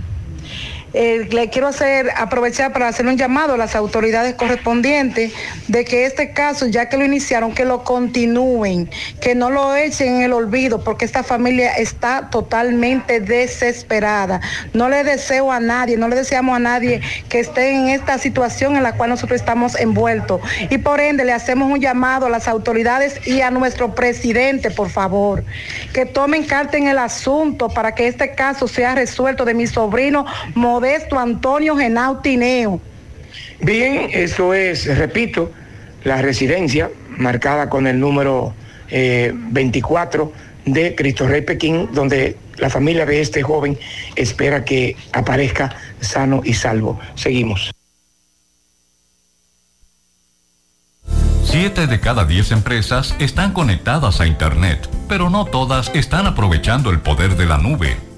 Eh, le quiero aprovechar para hacer un llamado a las autoridades correspondientes de que este caso, ya que lo iniciaron, que lo continúen, que no lo echen en el olvido, porque esta familia está totalmente desesperada. No le deseo a nadie, no le deseamos a nadie que esté en esta situación en la cual nosotros estamos envueltos. Y por ende le hacemos un llamado a las autoridades y a nuestro presidente, por favor, que tomen carta en el asunto para que este caso sea resuelto de mi sobrino Modesto Antonio Genao Tineo. Bien, eso es, repito, la residencia marcada con el número eh, 24 de Cristo Rey Pekín, donde la familia de este joven espera que aparezca sano y salvo. Seguimos. Siete de cada diez empresas están conectadas a Internet, pero no todas están aprovechando el poder de la nube.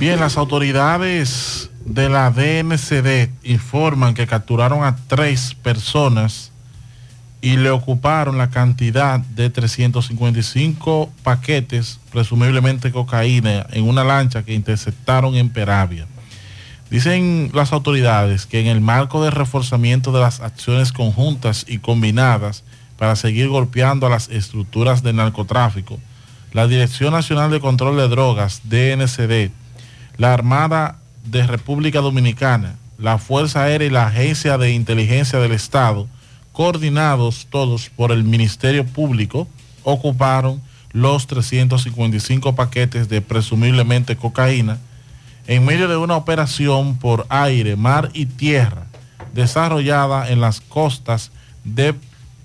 Bien, las autoridades de la DNCD informan que capturaron a tres personas y le ocuparon la cantidad de 355 paquetes, presumiblemente cocaína, en una lancha que interceptaron en Peravia. Dicen las autoridades que en el marco del reforzamiento de las acciones conjuntas y combinadas para seguir golpeando a las estructuras del narcotráfico, la Dirección Nacional de Control de Drogas, DNCD, la Armada de República Dominicana, la Fuerza Aérea y la Agencia de Inteligencia del Estado, coordinados todos por el Ministerio Público, ocuparon los 355 paquetes de presumiblemente cocaína en medio de una operación por aire, mar y tierra desarrollada en las costas de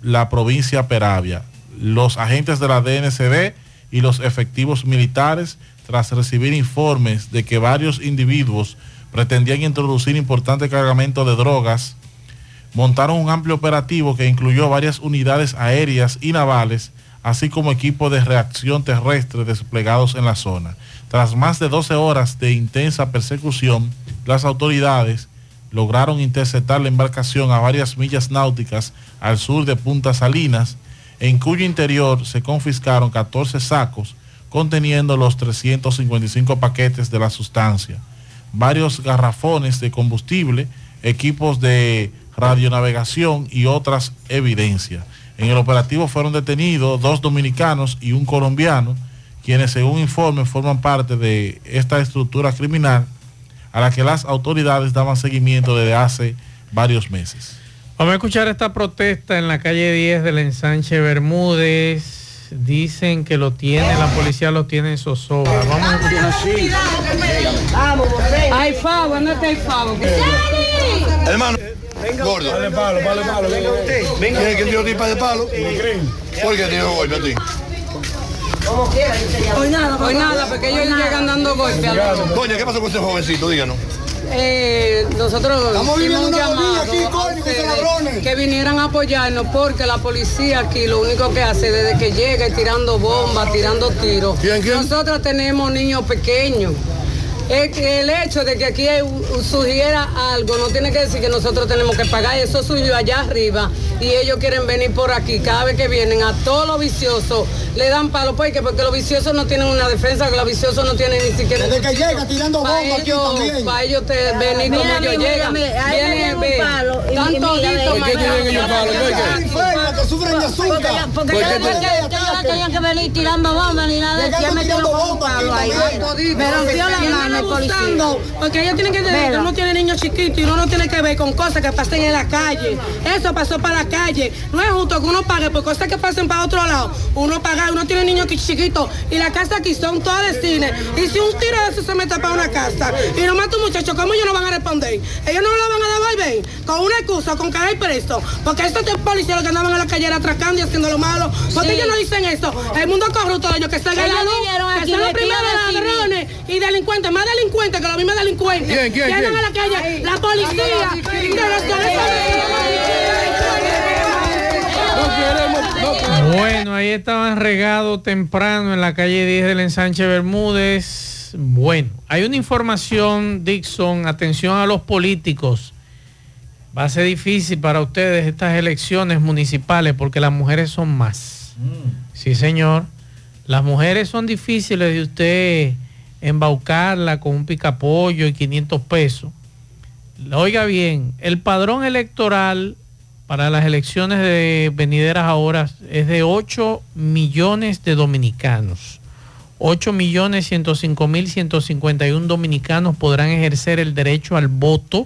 la provincia Peravia. Los agentes de la DNCD y los efectivos militares, tras recibir informes de que varios individuos pretendían introducir importante cargamento de drogas, montaron un amplio operativo que incluyó varias unidades aéreas y navales, así como equipos de reacción terrestre desplegados en la zona. Tras más de 12 horas de intensa persecución, las autoridades lograron interceptar la embarcación a varias millas náuticas al sur de Punta Salinas, en cuyo interior se confiscaron 14 sacos conteniendo los 355 paquetes de la sustancia, varios garrafones de combustible, equipos de radionavegación y otras evidencias. En el operativo fueron detenidos dos dominicanos y un colombiano, quienes según informes forman parte de esta estructura criminal a la que las autoridades daban seguimiento desde hace varios meses. Vamos a escuchar esta protesta en la calle 10 del ensanche Bermúdez. Dicen que lo tiene, la policía lo tiene en zozobra. Vamos a escuchar. Ay, Favo, ¿dónde está el Favo? Hermano, gordo. Dale palo, dale palo, venga usted. Venga. ¿Quién es que dio tipa de palo? ¿Por qué dio golpe a ti? Hoy nada, hoy nada, porque ellos llegan dando golpes. a Doña, ¿qué pasó con ese jovencito? Díganos. Eh, nosotros Estamos hicimos un llamado aquí, coño, ustedes que vinieran a apoyarnos porque la policía aquí lo único que hace desde que llega es tirando bombas, tirando tiros. Nosotros tenemos niños pequeños. Es que el hecho de que aquí surgiera algo no tiene que decir que nosotros tenemos que pagar. Eso subió allá arriba y ellos quieren venir por aquí. Cada vez que vienen a todos los viciosos le dan palo porque porque los viciosos no tienen una defensa, que los viciosos no tienen ni siquiera. Desde que llega tirando bombas aquí ellos- también. pa' ellos te venir Mira, como ellos mira, llegan. Vienen, ven, palo, y- están y mira, toditos ¿por qué mañana. tienen ellos palo? ¿Por qué? Enfermos que sufren de azúcar. Porque ya- porque ¿Por ya- qué porque te- ya- ya no tenían que venir tirando bombas ni nada. Ya un bombas palo ahí. también. Me rompió la mano policía. Porque ellos tienen que entender que uno tiene niños chiquitos y uno no tiene que ver con cosas que pasen en la calle. Eso pasó para la calle. No es justo que uno pague por cosas que pasen para otro lado. Uno paga, uno tiene niños qui- chiquitos y la casa aquí son todas de cine. Y si un tiro de eso se mete para una casa y no mata un muchacho, ¿cómo ellos no van a responder? Ellos no lo van a devolver con una excusa, con caer preso. Porque estos policías que andaban en la calle atracando y haciendo lo malo. Porque Sí. ellos no dicen eso. El mundo corrupto de ellos que Ellos la luz, que son los primeros ladrones y delincuentes, más delincuentes que los mismos delincuentes. ¿Quién, quién, Llegan quién? a la calle, la policía, de los Bueno, ahí estaban regados temprano en la calle 10 del ensanche Bermúdez. Bueno, hay una información, Dixon, atención a los políticos. Va a ser difícil para ustedes estas elecciones municipales porque las mujeres son más. Sí, señor. Las mujeres son difíciles de usted embaucarla con un picapollo y 500 pesos. Oiga bien, el padrón electoral para las elecciones de venideras ahora es de 8 millones de dominicanos. 8 millones 105 mil 151 dominicanos podrán ejercer el derecho al voto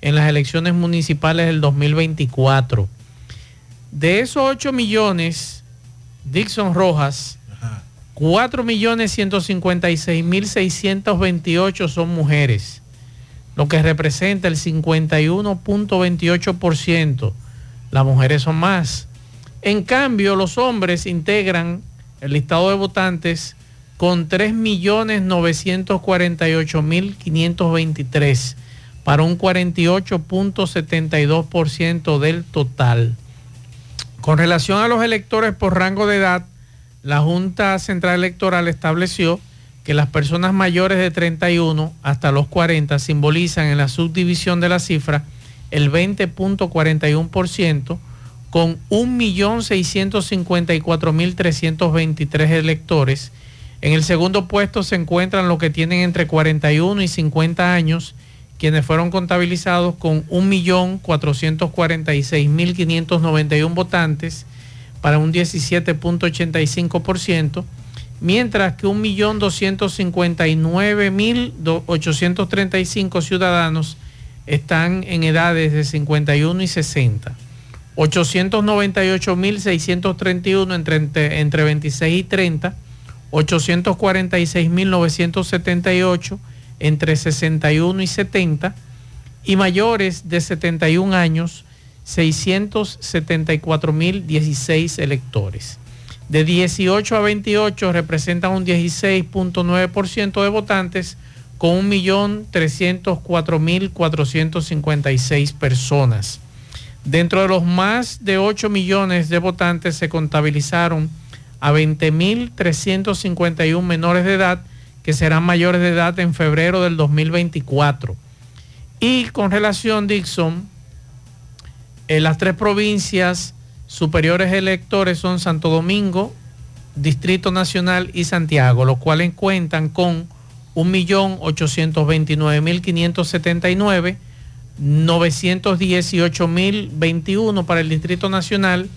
en las elecciones municipales del 2024. De esos 8 millones, Dixon Rojas, 4 millones 156 mil 628 son mujeres, lo que representa el 51.28%. Las mujeres son más. En cambio, los hombres integran el listado de votantes con 3.948.523 para un 48.72% del total. Con relación a los electores por rango de edad, la Junta Central Electoral estableció que las personas mayores de 31 hasta los 40 simbolizan en la subdivisión de la cifra el 20.41% con 1.654.323 electores. En el segundo puesto se encuentran los que tienen entre 41 y 50 años, quienes fueron contabilizados con 1.446.591 votantes. Para un 17.85%, mientras que 1.259.835 ciudadanos están en edades de 51 y 60. 898.631 entre, entre, entre 26 y 30, 846.978 entre 61 y 70 y mayores de 71 años 674.016 electores. De 18 a 28 representan un 16.9% de votantes con 1.304.456 personas. Dentro de los más de 8 millones de votantes se contabilizaron a 20.351 menores de edad que serán mayores de edad en febrero del 2024. Y con relación, Dixon, en las tres provincias superiores electores son Santo Domingo, Distrito Nacional y Santiago, los cuales cuentan con 1.829.579, 918.021 para el Distrito Nacional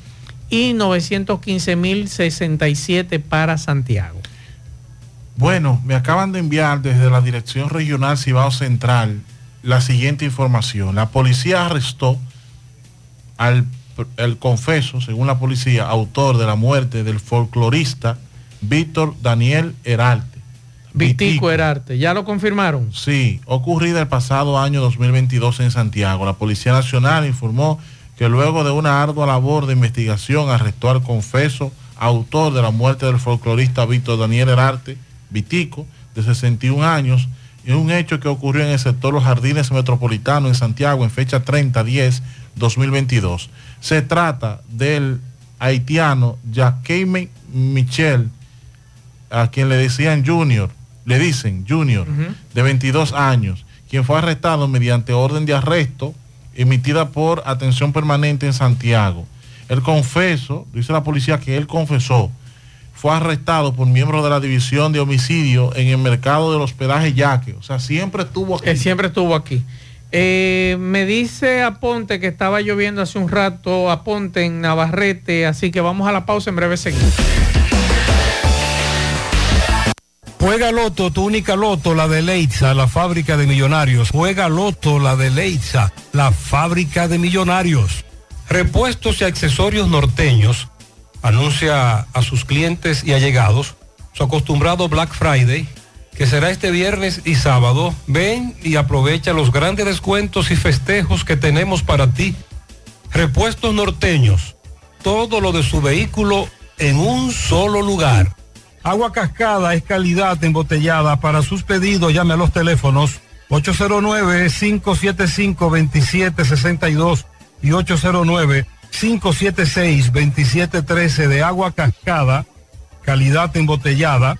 y 915.067 para Santiago. Bueno, me acaban de enviar desde la Dirección Regional Cibao Central la siguiente información. La policía arrestó al el confeso, según la policía, autor de la muerte del folclorista Víctor Daniel Herarte. Vitico Herarte, ¿ya lo confirmaron? Sí, ocurrida el pasado año 2022 en Santiago. La Policía Nacional informó que luego de una ardua labor de investigación arrestó al confeso, autor de la muerte del folclorista Víctor Daniel Herarte, Vitico, de 61 años, en un hecho que ocurrió en el sector Los Jardines Metropolitanos en Santiago en fecha 30-10-2022. Se trata del haitiano Jacqueline Michel, a quien le decían Junior, le dicen Junior, de 22 años, quien fue arrestado mediante orden de arresto emitida por atención permanente en Santiago. El confeso, dice la policía que él confesó, fue arrestado por miembros de la división de homicidio en el mercado del hospedaje Yaque. O sea, siempre estuvo aquí. Él siempre estuvo aquí. Eh, me dice Aponte que estaba lloviendo hace un rato, Aponte en Navarrete, así que vamos a la pausa, en breve seguimos. Juega Loto, tu única Loto, la de Leitza, la fábrica de millonarios. Juega Loto, la de Leitza, la fábrica de millonarios. Repuestos y accesorios norteños. Anuncia a sus clientes y allegados su acostumbrado Black Friday, que será este viernes y sábado. Ven y aprovecha los grandes descuentos y festejos que tenemos para ti. Repuestos norteños. Todo lo de su vehículo en un solo lugar. Agua Cascada es calidad embotellada. Para sus pedidos llame a los teléfonos 809-575-2762 y 809-576-2713 de Agua Cascada, calidad embotellada.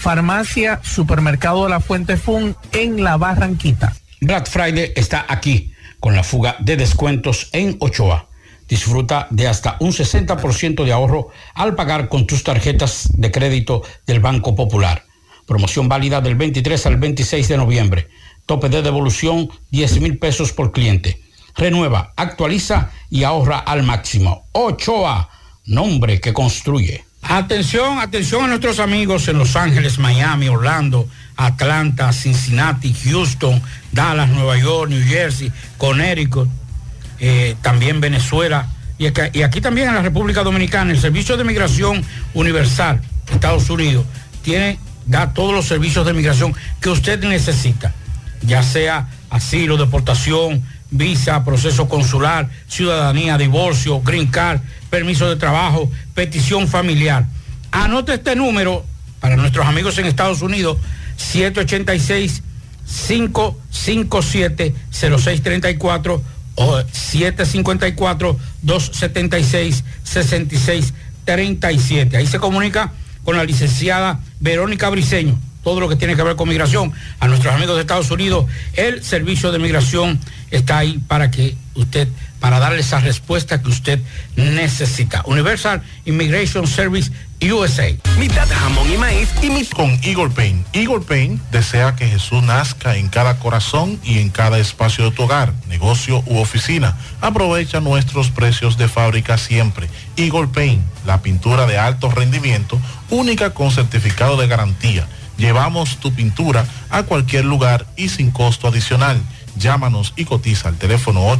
Farmacia Supermercado de la Fuente Fun en La Barranquita. Black Friday está aquí con la fuga de descuentos en Ochoa. Disfruta de hasta un 60% de ahorro al pagar con tus tarjetas de crédito del Banco Popular. Promoción válida del 23 al 26 de noviembre. Tope de devolución 10 mil pesos por cliente. Renueva, actualiza y ahorra al máximo. Ochoa, nombre que construye. Atención, atención a nuestros amigos en Los Ángeles, Miami, Orlando, Atlanta, Cincinnati, Houston, Dallas, Nueva York, New Jersey, Connecticut, eh, también Venezuela, y, aquí también en la República Dominicana, el Servicio de Migración Universal, Estados Unidos, tiene, da todos los servicios de migración que usted necesita, ya sea asilo, deportación, visa, proceso consular, ciudadanía, divorcio, green card, permiso de trabajo, petición familiar. Anote este número para nuestros amigos en Estados Unidos, 786 557 0634 o 754 276 6637. Ahí se comunica con la licenciada Verónica Briceño. Todo lo que tiene que ver con migración, a nuestros amigos de Estados Unidos, el servicio de migración está ahí para que usted, para darle esa respuesta que usted necesita. Universal Immigration Service USA. Mitad jamón y maíz y mit con Eagle Paint. Eagle Paint desea que Jesús nazca en cada corazón y en cada espacio de tu hogar, negocio u oficina. Aprovecha nuestros precios de fábrica siempre. Eagle Paint, la pintura de alto rendimiento, única con certificado de garantía. Llevamos tu pintura a cualquier lugar y sin costo adicional. Llámanos y cotiza al teléfono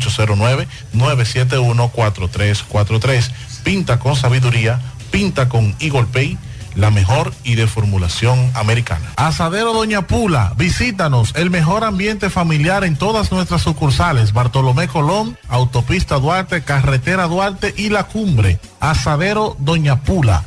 809-971-4343. Pinta con sabiduría, pinta con Eagle Pay, la mejor y de formulación americana. Asadero Doña Pula, visítanos, el mejor ambiente familiar en todas nuestras sucursales, Bartolomé Colón, Autopista Duarte, Carretera Duarte y La Cumbre. Asadero Doña Pula.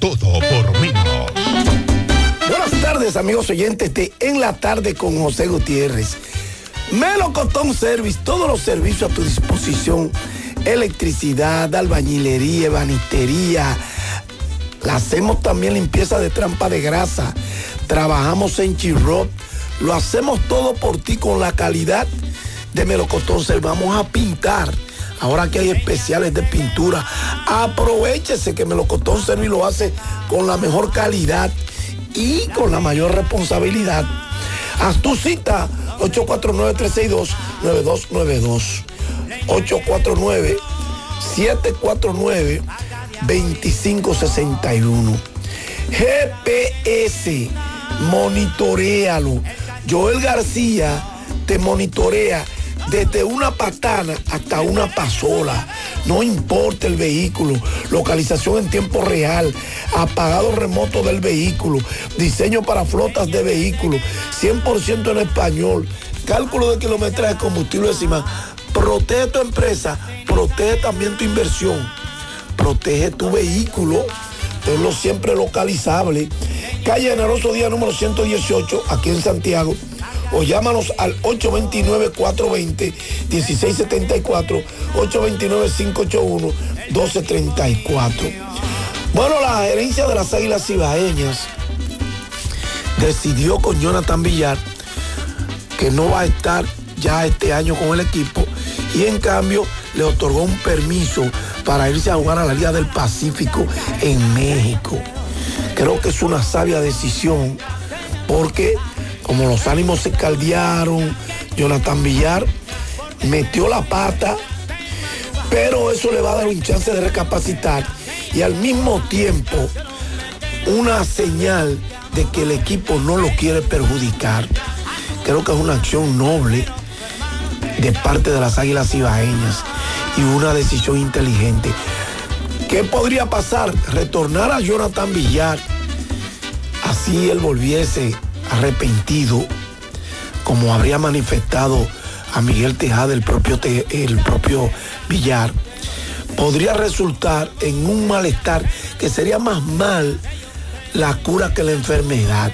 Todo por menos. Buenas tardes, amigos oyentes de En la Tarde con José Gutiérrez. Melocotón Service, todos los servicios a tu disposición. Electricidad, albañilería, banistería. La hacemos también limpieza de trampa de grasa. Trabajamos en Chirrot. Lo hacemos todo por ti con la calidad de Melocotón Service. Vamos a pintar. Ahora que hay especiales de pintura, aprovechese que Melocotón Service lo hace con la mejor calidad y con la mayor responsabilidad. Haz tu cita 849-362-9292. 849-749-2561. GPS, monitorealo. Joel García te monitorea desde una patana hasta una pasola. No importa el vehículo, localización en tiempo real, apagado remoto del vehículo, diseño para flotas de vehículos, 100% en español, cálculo de kilometraje, combustible encima. Protege tu empresa, protege también tu inversión, protege tu vehículo, tenlo siempre localizable. Calle Generoso Día número 118, aquí en Santiago o llámanos al 829-420-1674, 829-581-1234. Bueno, la gerencia de las Águilas Cibaeñas decidió con Jonathan Villar que no va a estar ya este año con el equipo y en cambio le otorgó un permiso para irse a jugar a la Liga del Pacífico en México. Creo que es una sabia decisión porque como los ánimos se caldearon, Jonathan Villar metió la pata, pero eso le va a dar un chance de recapacitar y al mismo tiempo una señal de que el equipo no lo quiere perjudicar. Creo que es una acción noble de parte de las Águilas Ibaeñas y una decisión inteligente. ¿Qué podría pasar? Retornar a Jonathan Villar, así él volviese arrepentido, como habría manifestado a Miguel Tejada, el propio, Te- el propio Villar, podría resultar en un malestar que sería más mal la cura que la enfermedad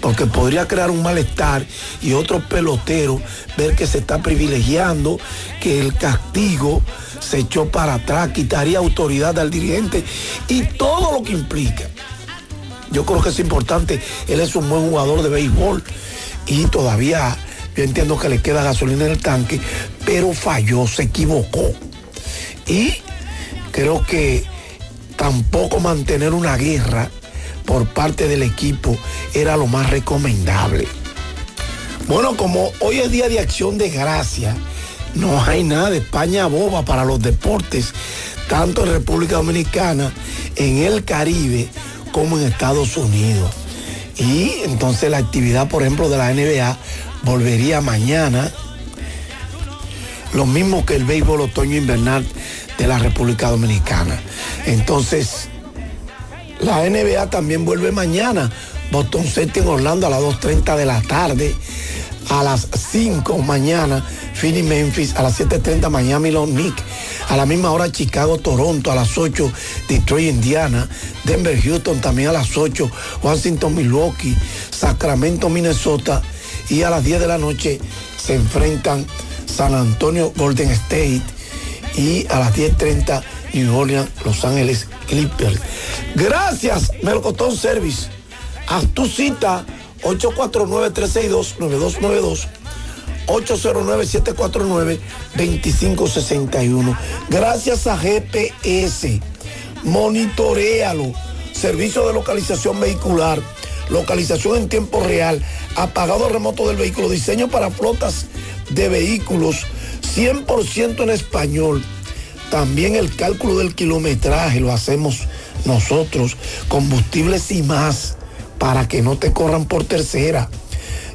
porque podría crear un malestar y otro pelotero ver que se está privilegiando, que el castigo se echó para atrás, quitaría autoridad al dirigente y todo lo que implica. Yo creo que es importante, él es un buen jugador de béisbol y todavía yo entiendo que le queda gasolina en el tanque, pero falló, se equivocó. Y creo que tampoco mantener una guerra por parte del equipo era lo más recomendable. Bueno, como hoy es día de acción de gracia, no hay nada de España boba para los deportes, tanto en República Dominicana, en el Caribe, como en Estados Unidos. Y entonces la actividad, por ejemplo, de la NBA volvería mañana, lo mismo que el béisbol otoño invernal de la República Dominicana. Entonces, la NBA también vuelve mañana. Boston Celtics en Orlando a las 2.30 de la tarde. A las 5 mañana, Philly Memphis. A las 7.30 Miami los Knicks. A la misma hora Chicago, Toronto. A las 8 Detroit, Indiana. Denver, Houston también a las 8. Washington, Milwaukee. Sacramento, Minnesota. Y a las 10 de la noche se enfrentan San Antonio, Golden State. Y a las 10.30 New Orleans, Los Ángeles, Clippers. Gracias, Melcotón Service. Haz tu cita 849-362-9292. 809-749-2561. Gracias a GPS. Monitorealo. Servicio de localización vehicular. Localización en tiempo real. Apagado remoto del vehículo. Diseño para flotas de vehículos. 100% en español. También el cálculo del kilometraje lo hacemos nosotros. Combustibles y más para que no te corran por tercera.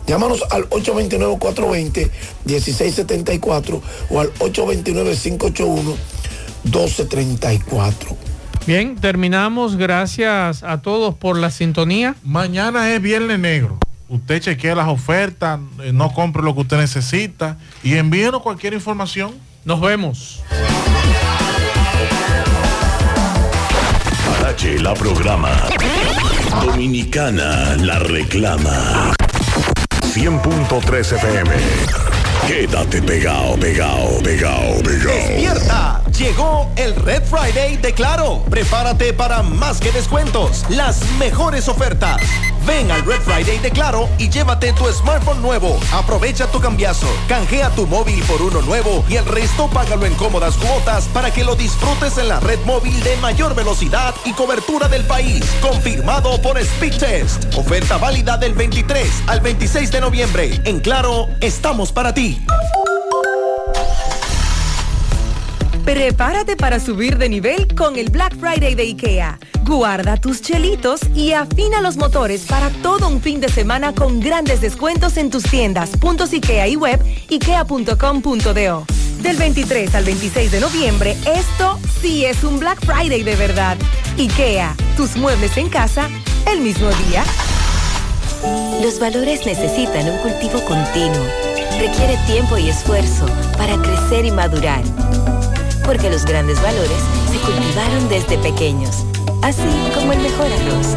Llámanos al 829-420-1674 o al 829-581-1234. Bien, terminamos. Gracias a todos por la sintonía. Mañana es Viernes Negro. Usted chequea las ofertas, eh, no compre lo que usted necesita y envíenos cualquier información. Nos vemos. Parache la programa. Dominicana la reclama. 100.3 FM. Quédate pegado, pegado, pegado, pegado. ¡Despierta! Llegó el Red Friday de Claro. Prepárate para más que descuentos, las mejores ofertas. Ven al Red Friday de Claro y llévate tu smartphone nuevo. Aprovecha tu cambiazo, canjea tu móvil por uno nuevo y el resto págalo en cómodas cuotas para que lo disfrutes en la red móvil de mayor velocidad y cobertura del país. Confirmado por Speed Test. Oferta válida del 23 al 26 de noviembre. En Claro, estamos para ti. Prepárate para subir de nivel con el Black Friday de IKEA. Guarda tus chelitos y afina los motores para todo un fin de semana con grandes descuentos en tus tiendas, puntos IKEA y web, ikea.com.do. Del 23 al 26 de noviembre, esto sí es un Black Friday de verdad. IKEA, tus muebles en casa el mismo día. Los valores necesitan un cultivo continuo. Requiere tiempo y esfuerzo para crecer y madurar. Porque los grandes valores se cultivaron desde pequeños, así como el mejor arroz.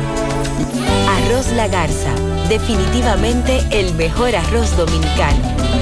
Arroz La Garza, definitivamente el mejor arroz dominicano.